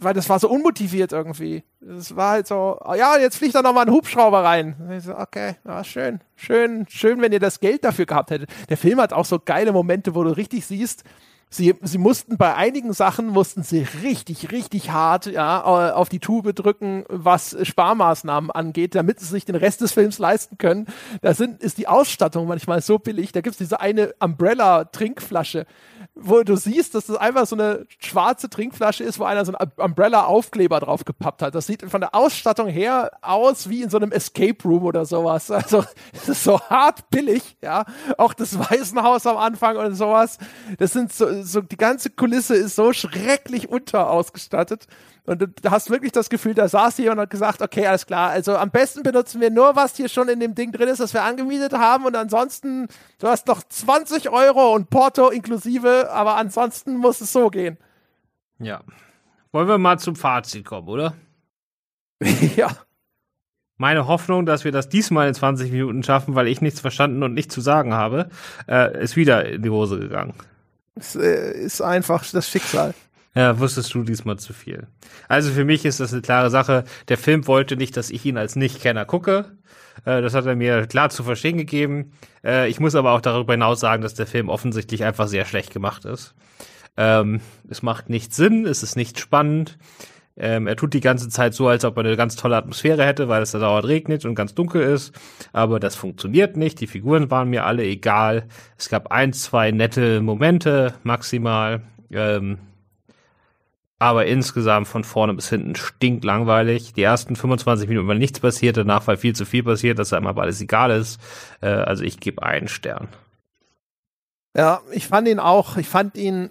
weil das war so unmotiviert irgendwie. Es war halt so, oh ja, jetzt fliegt da nochmal ein Hubschrauber rein. so, okay, ja, schön, schön, schön, wenn ihr das Geld dafür gehabt hättet. Der Film hat auch so geile Momente, wo du richtig siehst, sie, sie mussten bei einigen Sachen, mussten sie richtig, richtig hart ja, auf die Tube drücken, was Sparmaßnahmen angeht, damit sie sich den Rest des Films leisten können. Da sind, ist die Ausstattung manchmal so billig. Da gibt's diese eine Umbrella-Trinkflasche wo du siehst, dass das einfach so eine schwarze Trinkflasche ist, wo einer so einen Umbrella-Aufkleber drauf gepappt hat. Das sieht von der Ausstattung her aus wie in so einem Escape Room oder sowas. Also, es ist so hart billig, ja. Auch das Waisenhaus am Anfang und sowas. Das sind so, so die ganze Kulisse ist so schrecklich unterausgestattet. Und du hast wirklich das Gefühl, da saß jemand und hat gesagt, okay, alles klar, also am besten benutzen wir nur, was hier schon in dem Ding drin ist, das wir angemietet haben und ansonsten, du hast noch 20 Euro und Porto inklusive, aber ansonsten muss es so gehen. Ja. Wollen wir mal zum Fazit kommen, oder? ja. Meine Hoffnung, dass wir das diesmal in 20 Minuten schaffen, weil ich nichts verstanden und nichts zu sagen habe, äh, ist wieder in die Hose gegangen. Es äh, ist einfach das Schicksal. Ja, wusstest du diesmal zu viel. Also für mich ist das eine klare Sache. Der Film wollte nicht, dass ich ihn als Nicht-Kenner gucke. Äh, das hat er mir klar zu verstehen gegeben. Äh, ich muss aber auch darüber hinaus sagen, dass der Film offensichtlich einfach sehr schlecht gemacht ist. Ähm, es macht nicht Sinn, es ist nicht spannend. Ähm, er tut die ganze Zeit so, als ob er eine ganz tolle Atmosphäre hätte, weil es da dauernd regnet und ganz dunkel ist. Aber das funktioniert nicht. Die Figuren waren mir alle egal. Es gab ein, zwei nette Momente maximal. Ähm, aber insgesamt von vorne bis hinten stinkt langweilig. Die ersten 25 Minuten, weil nichts passiert, danach weil viel zu viel passiert, dass einem aber alles egal ist. Äh, also ich gebe einen Stern. Ja, ich fand ihn auch, ich fand ihn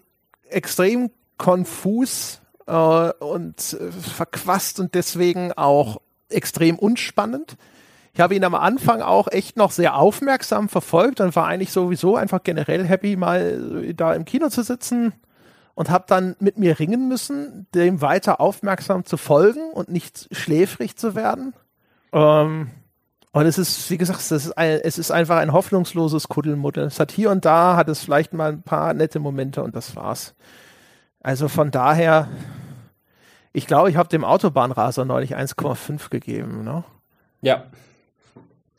extrem konfus äh, und äh, verquast und deswegen auch extrem unspannend. Ich habe ihn am Anfang auch echt noch sehr aufmerksam verfolgt und war eigentlich sowieso einfach generell happy, mal da im Kino zu sitzen und habe dann mit mir ringen müssen, dem weiter aufmerksam zu folgen und nicht schläfrig zu werden. Ähm, und es ist, wie gesagt, es ist, ein, es ist einfach ein hoffnungsloses Kuddelmuddel. Es hat hier und da, hat es vielleicht mal ein paar nette Momente und das war's. Also von daher, ich glaube, ich habe dem Autobahnraser neulich 1,5 gegeben. Ne? Ja.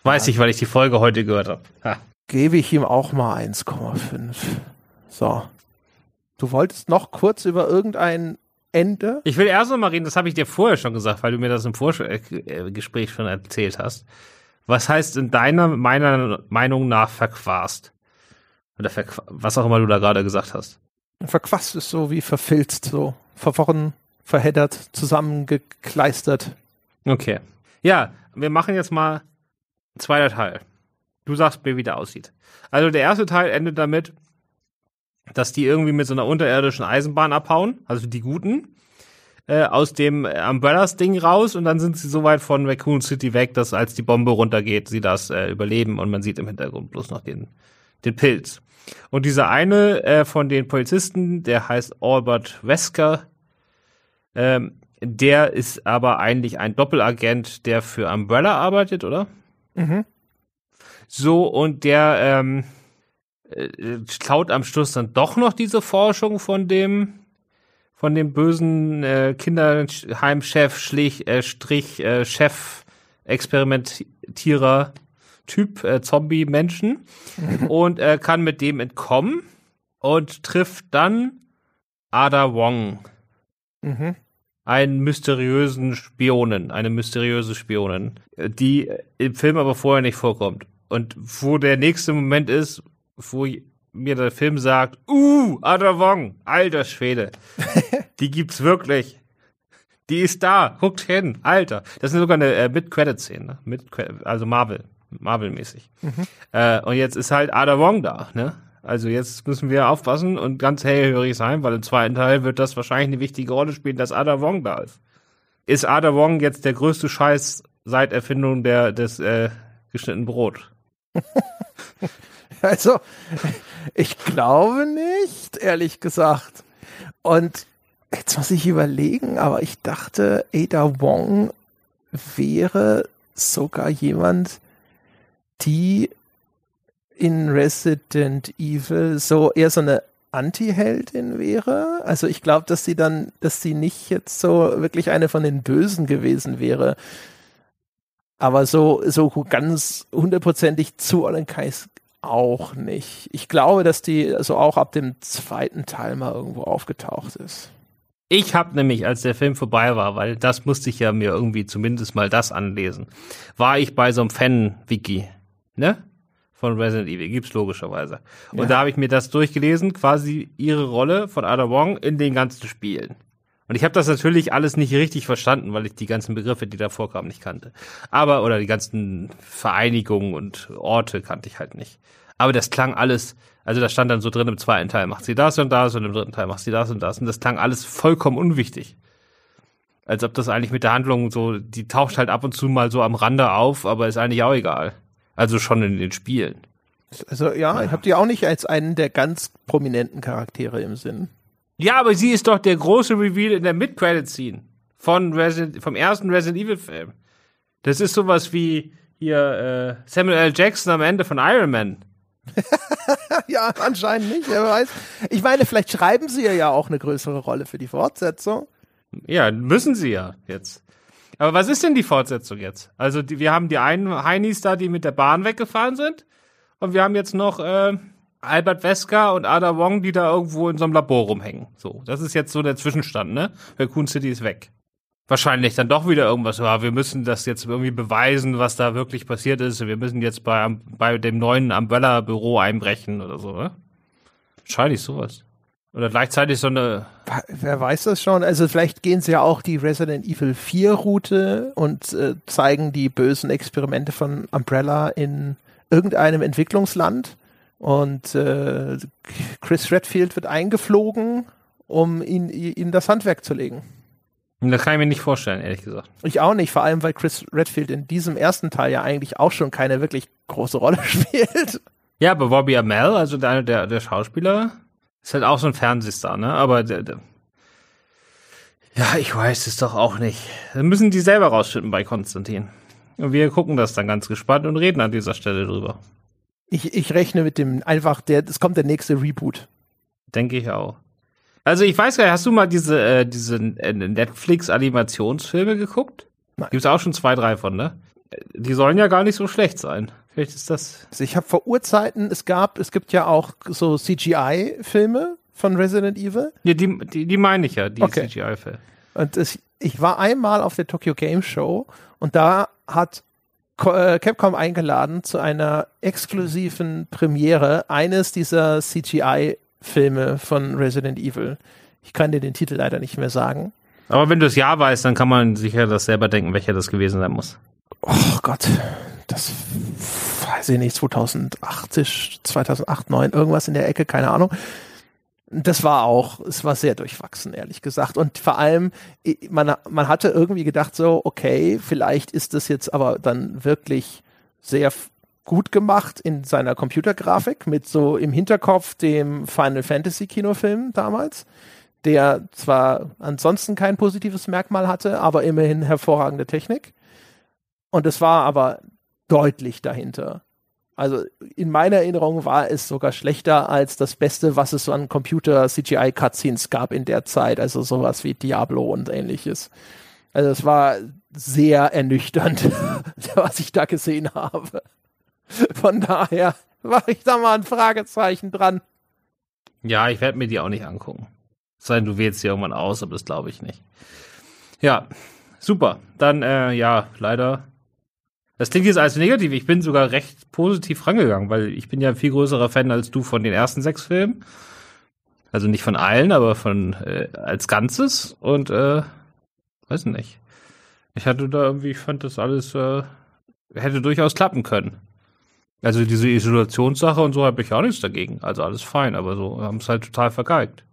Weiß ich, weil ich die Folge heute gehört habe. Gebe ich ihm auch mal 1,5. So. Du wolltest noch kurz über irgendein Ende? Ich will erst noch mal reden, das habe ich dir vorher schon gesagt, weil du mir das im Vorgespräch schon erzählt hast. Was heißt in deiner, meiner Meinung nach verquast? Oder verqu was auch immer du da gerade gesagt hast. Verquast ist so wie verfilzt, so verworren, verheddert, zusammengekleistert. Okay. Ja, wir machen jetzt mal zweiter Teil. Du sagst mir, wie der aussieht. Also der erste Teil endet damit, dass die irgendwie mit so einer unterirdischen Eisenbahn abhauen, also die Guten, äh, aus dem Umbrellas-Ding raus und dann sind sie so weit von Raccoon City weg, dass als die Bombe runtergeht, sie das äh, überleben und man sieht im Hintergrund bloß noch den, den Pilz. Und dieser eine äh, von den Polizisten, der heißt Albert Wesker, ähm, der ist aber eigentlich ein Doppelagent, der für Umbrella arbeitet, oder? Mhm. So, und der ähm, äh, klaut am Schluss dann doch noch diese Forschung von dem von dem bösen äh, Kinderheimchef Schlich, äh, Strich äh, Chef Experimentierer Typ äh, Zombie Menschen und äh, kann mit dem entkommen und trifft dann Ada Wong. Mhm. Einen mysteriösen Spionen, eine mysteriöse Spionin, die im Film aber vorher nicht vorkommt. Und wo der nächste Moment ist, wo mir der Film sagt, uh, Ada Wong, alter Schwede, die gibt's wirklich. Die ist da, guckt hin, Alter. Das ist sogar eine äh, Mid-Credit-Szene, ne? Mid also Marvel, Marvel-mäßig. Mhm. Äh, und jetzt ist halt Ada Wong da, ne? Also jetzt müssen wir aufpassen und ganz hellhörig sein, weil im zweiten Teil wird das wahrscheinlich eine wichtige Rolle spielen, dass Ada Wong da ist. Ist Ada Wong jetzt der größte Scheiß seit Erfindung der, des äh, geschnittenen Brot? also, ich glaube nicht, ehrlich gesagt. Und Jetzt muss ich überlegen, aber ich dachte, Ada Wong wäre sogar jemand, die in Resident Evil so eher so eine Anti-Heldin wäre. Also ich glaube, dass sie dann, dass sie nicht jetzt so wirklich eine von den Bösen gewesen wäre. Aber so, so ganz hundertprozentig zuordnen kann ich auch nicht. Ich glaube, dass die also auch ab dem zweiten Teil mal irgendwo aufgetaucht ist. Ich habe nämlich, als der Film vorbei war, weil das musste ich ja mir irgendwie zumindest mal das anlesen, war ich bei so einem Fan-Wiki, ne? Von Resident Evil, gibt's logischerweise. Und ja. da habe ich mir das durchgelesen, quasi ihre Rolle von Ada Wong in den ganzen Spielen. Und ich habe das natürlich alles nicht richtig verstanden, weil ich die ganzen Begriffe, die da vorkamen, nicht kannte. Aber, oder die ganzen Vereinigungen und Orte kannte ich halt nicht. Aber das klang alles also da stand dann so drin im zweiten Teil, macht sie das und das und im dritten Teil macht sie das und das. Und das klang alles vollkommen unwichtig. Als ob das eigentlich mit der Handlung so, die taucht halt ab und zu mal so am Rande auf, aber ist eigentlich auch egal. Also schon in den Spielen. Also ja, ich habe die auch nicht als einen der ganz prominenten Charaktere im Sinn. Ja, aber sie ist doch der große Reveal in der Mid-Credit-Scene von Resident, vom ersten Resident Evil-Film. Das ist sowas wie hier äh, Samuel L. Jackson am Ende von Iron Man. ja, anscheinend nicht, wer weiß. Ich meine, vielleicht schreiben sie ja auch eine größere Rolle für die Fortsetzung. Ja, müssen sie ja jetzt. Aber was ist denn die Fortsetzung jetzt? Also die, wir haben die einen Heinis da, die mit der Bahn weggefahren sind. Und wir haben jetzt noch äh, Albert Wesker und Ada Wong, die da irgendwo in so einem Labor rumhängen. So, das ist jetzt so der Zwischenstand, ne? Raccoon City ist weg wahrscheinlich dann doch wieder irgendwas war. Wir müssen das jetzt irgendwie beweisen, was da wirklich passiert ist. Wir müssen jetzt bei, bei dem neuen Umbrella-Büro einbrechen oder so, ne? Wahrscheinlich sowas. Oder gleichzeitig so eine. Wer weiß das schon? Also vielleicht gehen sie ja auch die Resident Evil 4 Route und äh, zeigen die bösen Experimente von Umbrella in irgendeinem Entwicklungsland. Und äh, Chris Redfield wird eingeflogen, um ihn, ihm das Handwerk zu legen. Das kann ich mir nicht vorstellen, ehrlich gesagt. Ich auch nicht, vor allem weil Chris Redfield in diesem ersten Teil ja eigentlich auch schon keine wirklich große Rolle spielt. Ja, aber Bobby Amell, also der, der, der Schauspieler, ist halt auch so ein Fernsehstar, ne? Aber der, der ja, ich weiß es doch auch nicht. Dann müssen die selber rausfinden bei Konstantin. Und wir gucken das dann ganz gespannt und reden an dieser Stelle drüber. Ich, ich rechne mit dem einfach, der, es kommt der nächste Reboot. Denke ich auch. Also ich weiß gar nicht, hast du mal diese, äh, diese äh, Netflix-Animationsfilme geguckt? Nein. Gibt es auch schon zwei, drei von, ne? Die sollen ja gar nicht so schlecht sein. Vielleicht ist das. Also ich habe vor Urzeiten, es gab, es gibt ja auch so CGI-Filme von Resident Evil. Ja, die, die, die meine ich ja, die okay. CGI-Filme. Und es, ich war einmal auf der Tokyo Game Show und da hat Capcom eingeladen zu einer exklusiven Premiere eines dieser CGI Filme von Resident Evil. Ich kann dir den Titel leider nicht mehr sagen. Aber wenn du das Jahr weißt, dann kann man sicher das selber denken, welcher das gewesen sein muss. Oh Gott, das weiß ich nicht, 2008, 2008, 2009, irgendwas in der Ecke, keine Ahnung. Das war auch, es war sehr durchwachsen, ehrlich gesagt. Und vor allem, man, man hatte irgendwie gedacht so, okay, vielleicht ist das jetzt aber dann wirklich sehr gut gemacht in seiner Computergrafik mit so im Hinterkopf dem Final Fantasy Kinofilm damals, der zwar ansonsten kein positives Merkmal hatte, aber immerhin hervorragende Technik. Und es war aber deutlich dahinter. Also in meiner Erinnerung war es sogar schlechter als das Beste, was es so an Computer-CGI-Cutscenes gab in der Zeit, also sowas wie Diablo und ähnliches. Also es war sehr ernüchternd, was ich da gesehen habe. Von daher mache ich da mal ein Fragezeichen dran. Ja, ich werde mir die auch nicht angucken. Sei denn, du wählst sie irgendwann aus, aber das glaube ich nicht. Ja, super. Dann, äh, ja, leider. Das klingt jetzt als negativ. Ich bin sogar recht positiv rangegangen, weil ich bin ja ein viel größerer Fan als du von den ersten sechs Filmen. Also nicht von allen, aber von äh, als Ganzes. Und äh, weiß nicht. Ich hatte da irgendwie, ich fand das alles äh, hätte durchaus klappen können. Also diese Isolationssache und so habe ich auch nichts dagegen. Also alles fein, aber so haben es halt total vergeigt.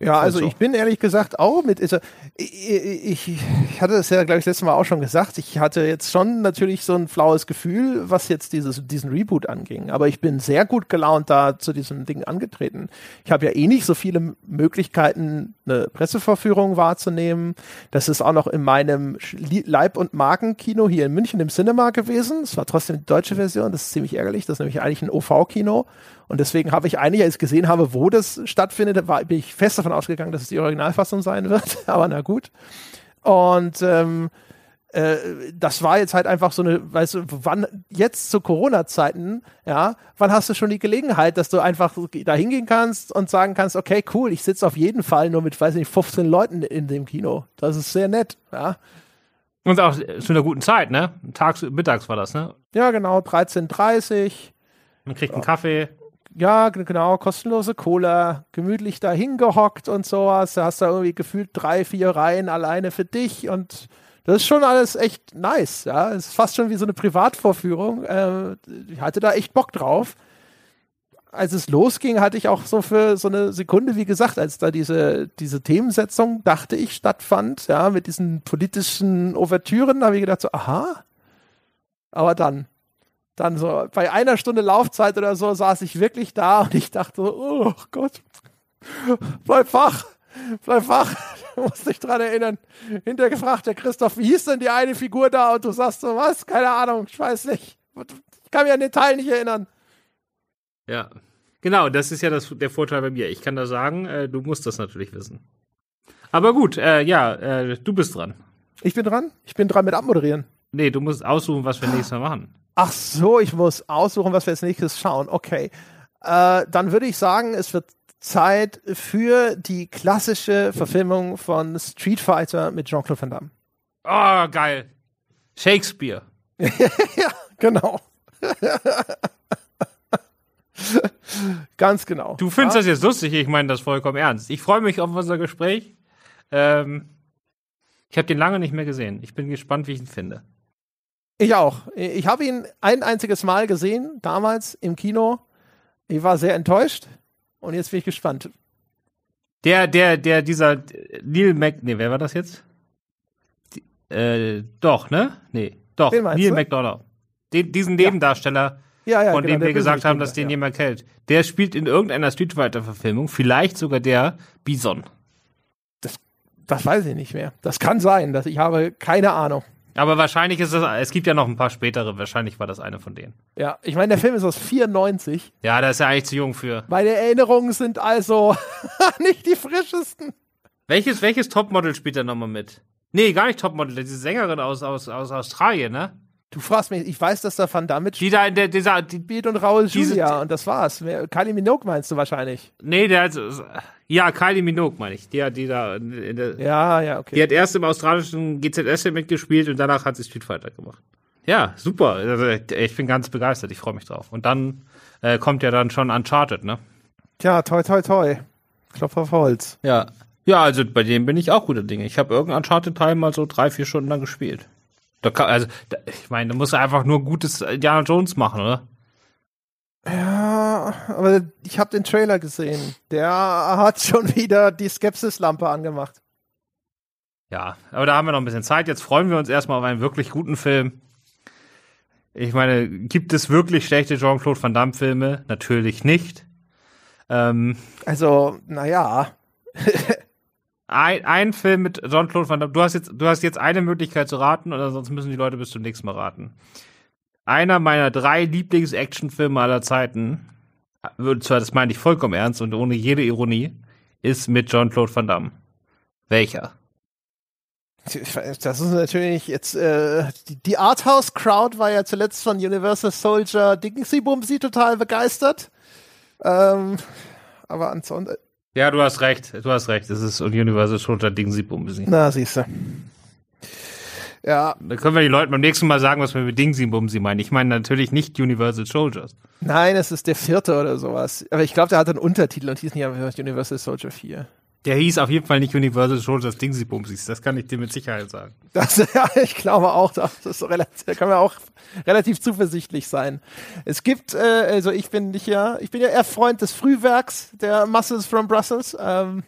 Ja, also so. ich bin ehrlich gesagt auch mit, ich, ich, ich hatte es ja, glaube ich, letztes Mal auch schon gesagt, ich hatte jetzt schon natürlich so ein flaues Gefühl, was jetzt dieses, diesen Reboot anging. Aber ich bin sehr gut gelaunt da zu diesem Ding angetreten. Ich habe ja eh nicht so viele Möglichkeiten, eine Presseverführung wahrzunehmen. Das ist auch noch in meinem Leib- und Markenkino hier in München im Cinema gewesen. Es war trotzdem die deutsche Version, das ist ziemlich ärgerlich. Das ist nämlich eigentlich ein OV-Kino. Und deswegen habe ich eigentlich, als ich gesehen habe, wo das stattfindet, war, bin ich fest davon ausgegangen, dass es die Originalfassung sein wird. Aber na gut. Und ähm, äh, das war jetzt halt einfach so eine, weißt du, wann jetzt zu Corona-Zeiten, ja, wann hast du schon die Gelegenheit, dass du einfach da hingehen kannst und sagen kannst, okay, cool, ich sitze auf jeden Fall nur mit, weiß nicht, 15 Leuten in dem Kino. Das ist sehr nett, ja. Und auch zu einer guten Zeit, ne? Tags, mittags war das, ne? Ja, genau, 13.30 Man kriegt einen Kaffee ja, genau, kostenlose Cola, gemütlich da hingehockt und sowas. Da hast du irgendwie gefühlt drei, vier Reihen alleine für dich und das ist schon alles echt nice, ja. Es ist fast schon wie so eine Privatvorführung. Äh, ich hatte da echt Bock drauf. Als es losging, hatte ich auch so für so eine Sekunde, wie gesagt, als da diese, diese Themensetzung, dachte ich, stattfand, ja, mit diesen politischen Ouvertüren, habe ich gedacht so, aha. Aber dann, dann so bei einer Stunde Laufzeit oder so saß ich wirklich da und ich dachte so, oh Gott, bleib wach, bleib wach. Du musst dich dran erinnern. Hinterher gefragt, der Christoph, wie hieß denn die eine Figur da? Und du sagst so, was? Keine Ahnung, ich weiß nicht. Ich kann mich an den Teil nicht erinnern. Ja, genau, das ist ja das, der Vorteil bei mir. Ich kann da sagen, äh, du musst das natürlich wissen. Aber gut, äh, ja, äh, du bist dran. Ich bin dran? Ich bin dran mit Abmoderieren. Nee, du musst aussuchen, was wir nächstes Mal machen. Ach so, ich muss aussuchen, was wir als nächstes schauen. Okay. Äh, dann würde ich sagen, es wird Zeit für die klassische Verfilmung von Street Fighter mit Jean-Claude Van Damme. Oh, geil. Shakespeare. ja, genau. Ganz genau. Du findest ja? das jetzt lustig, ich meine das vollkommen ernst. Ich freue mich auf unser Gespräch. Ähm, ich habe den lange nicht mehr gesehen. Ich bin gespannt, wie ich ihn finde. Ich auch. Ich habe ihn ein einziges Mal gesehen, damals im Kino. Ich war sehr enttäuscht und jetzt bin ich gespannt. Der, der, der, dieser Neil Mac, nee, wer war das jetzt? Die, äh, doch, ne? Nee, doch, Neil du? McDonough. Den, diesen Nebendarsteller, ja. Ja, von genau, dem wir gesagt haben, dass den jemand kennt. Der spielt in irgendeiner Street Fighter Verfilmung, vielleicht sogar der Bison. Das, das weiß ich nicht mehr. Das kann sein, dass ich habe keine Ahnung. Aber wahrscheinlich ist es, es gibt ja noch ein paar spätere, wahrscheinlich war das eine von denen. Ja, ich meine, der Film ist aus 94. Ja, da ist er eigentlich zu jung für. Meine Erinnerungen sind also nicht die frischesten. Welches, welches Topmodel spielt er nochmal mit? Nee, gar nicht Topmodel, diese Sängerin aus, aus, aus Australien, ne? Du fragst mich, ich weiß, dass da Van Damme die da in der, dieser, die, Beat und Raul Julia und das war's. Kylie Minogue meinst du wahrscheinlich? Nee, der hat, ja, Kylie Minogue meine ich. Die, die da, in der, ja, ja, okay. Die hat erst im australischen GZS mitgespielt und danach hat sie Street Fighter gemacht. Ja, super. Also, ich bin ganz begeistert. Ich freue mich drauf. Und dann äh, kommt ja dann schon Uncharted, ne? Tja, toi, toi, toi. Klopf auf Holz. Ja. Ja, also bei dem bin ich auch guter Dinge. Ich habe irgendeinen Uncharted-Teil mal so drei, vier Stunden lang gespielt. Da kann, also, da, ich meine, da muss er einfach nur gutes Indiana Jones machen, oder? Ja, aber ich habe den Trailer gesehen. Der hat schon wieder die Skepsis-Lampe angemacht. Ja, aber da haben wir noch ein bisschen Zeit. Jetzt freuen wir uns erstmal auf einen wirklich guten Film. Ich meine, gibt es wirklich schlechte Jean-Claude Van Damme-Filme? Natürlich nicht. Ähm, also, naja. ein, ein Film mit Jean-Claude Van Damme. Du hast, jetzt, du hast jetzt eine Möglichkeit zu raten, oder sonst müssen die Leute bis zum nächsten Mal raten. Einer meiner drei Lieblings-Actionfilme aller Zeiten, zwar das meine ich vollkommen ernst und ohne jede Ironie, ist mit Jean-Claude Van Damme. Welcher? Das ist natürlich jetzt, äh, die, die Arthouse-Crowd war ja zuletzt von Universal Soldier Dingsy Bumsy total begeistert. Ähm, aber ansonsten. Ja, du hast recht, du hast recht. Es ist Universal Soldier Ding sie Bumsi. Na, siehst du. Ja. Da können wir die Leuten beim nächsten Mal sagen, was wir mit Dingsy Bumsy meinen. Ich meine natürlich nicht Universal Soldiers. Nein, es ist der vierte oder sowas. Aber ich glaube, der hat einen Untertitel und hieß nicht einfach Universal Soldier 4. Der hieß auf jeden Fall nicht Universal Soldiers Dingsy Bumsys. Das kann ich dir mit Sicherheit sagen. Das, ja, ich glaube auch, das ist so relativ, da kann man auch relativ zuversichtlich sein. Es gibt, äh, also ich bin nicht ja, ich bin ja eher Freund des Frühwerks der Muscles from Brussels. Ähm,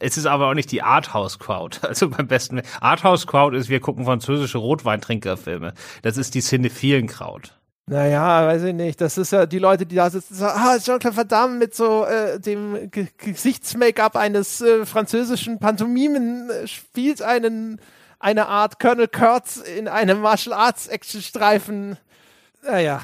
es ist aber auch nicht die Arthouse-Crowd. Also beim besten. Arthouse-Crowd ist, wir gucken französische Rotweintrinkerfilme. Das ist die cinephilen Crowd. Naja, weiß ich nicht. Das ist ja die Leute, die da sitzen, so, ah, Jean-Claude Van mit so äh, dem G Gesichtsmake-up eines äh, französischen Pantomimen äh, spielt einen eine Art Colonel Kurtz in einem Martial Arts Action Streifen. Naja.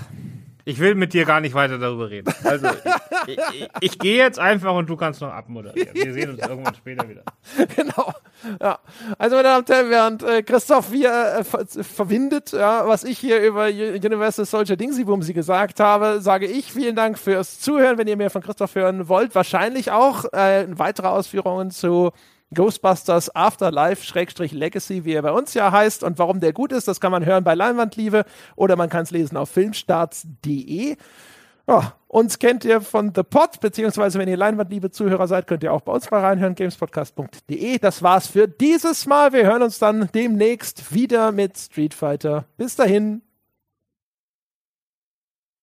Ich will mit dir gar nicht weiter darüber reden. Also, ich, ich, ich gehe jetzt einfach und du kannst noch abmoderieren. Wir sehen uns ja. irgendwann später wieder. Genau. Ja. Also, meine Damen und Herren, während äh, Christoph hier äh, ver verwindet, ja, was ich hier über Universal Soldier Dingsy Bumsy gesagt habe, sage ich vielen Dank fürs Zuhören. Wenn ihr mehr von Christoph hören wollt, wahrscheinlich auch äh, weitere Ausführungen zu Ghostbusters Afterlife-Legacy, wie er bei uns ja heißt. Und warum der gut ist, das kann man hören bei Leinwandliebe oder man kann es lesen auf filmstarts.de. Ja, uns kennt ihr von The Pod, beziehungsweise wenn ihr Leinwandliebe-Zuhörer seid, könnt ihr auch bei uns mal reinhören, gamespodcast.de. Das war's für dieses Mal. Wir hören uns dann demnächst wieder mit Street Fighter. Bis dahin.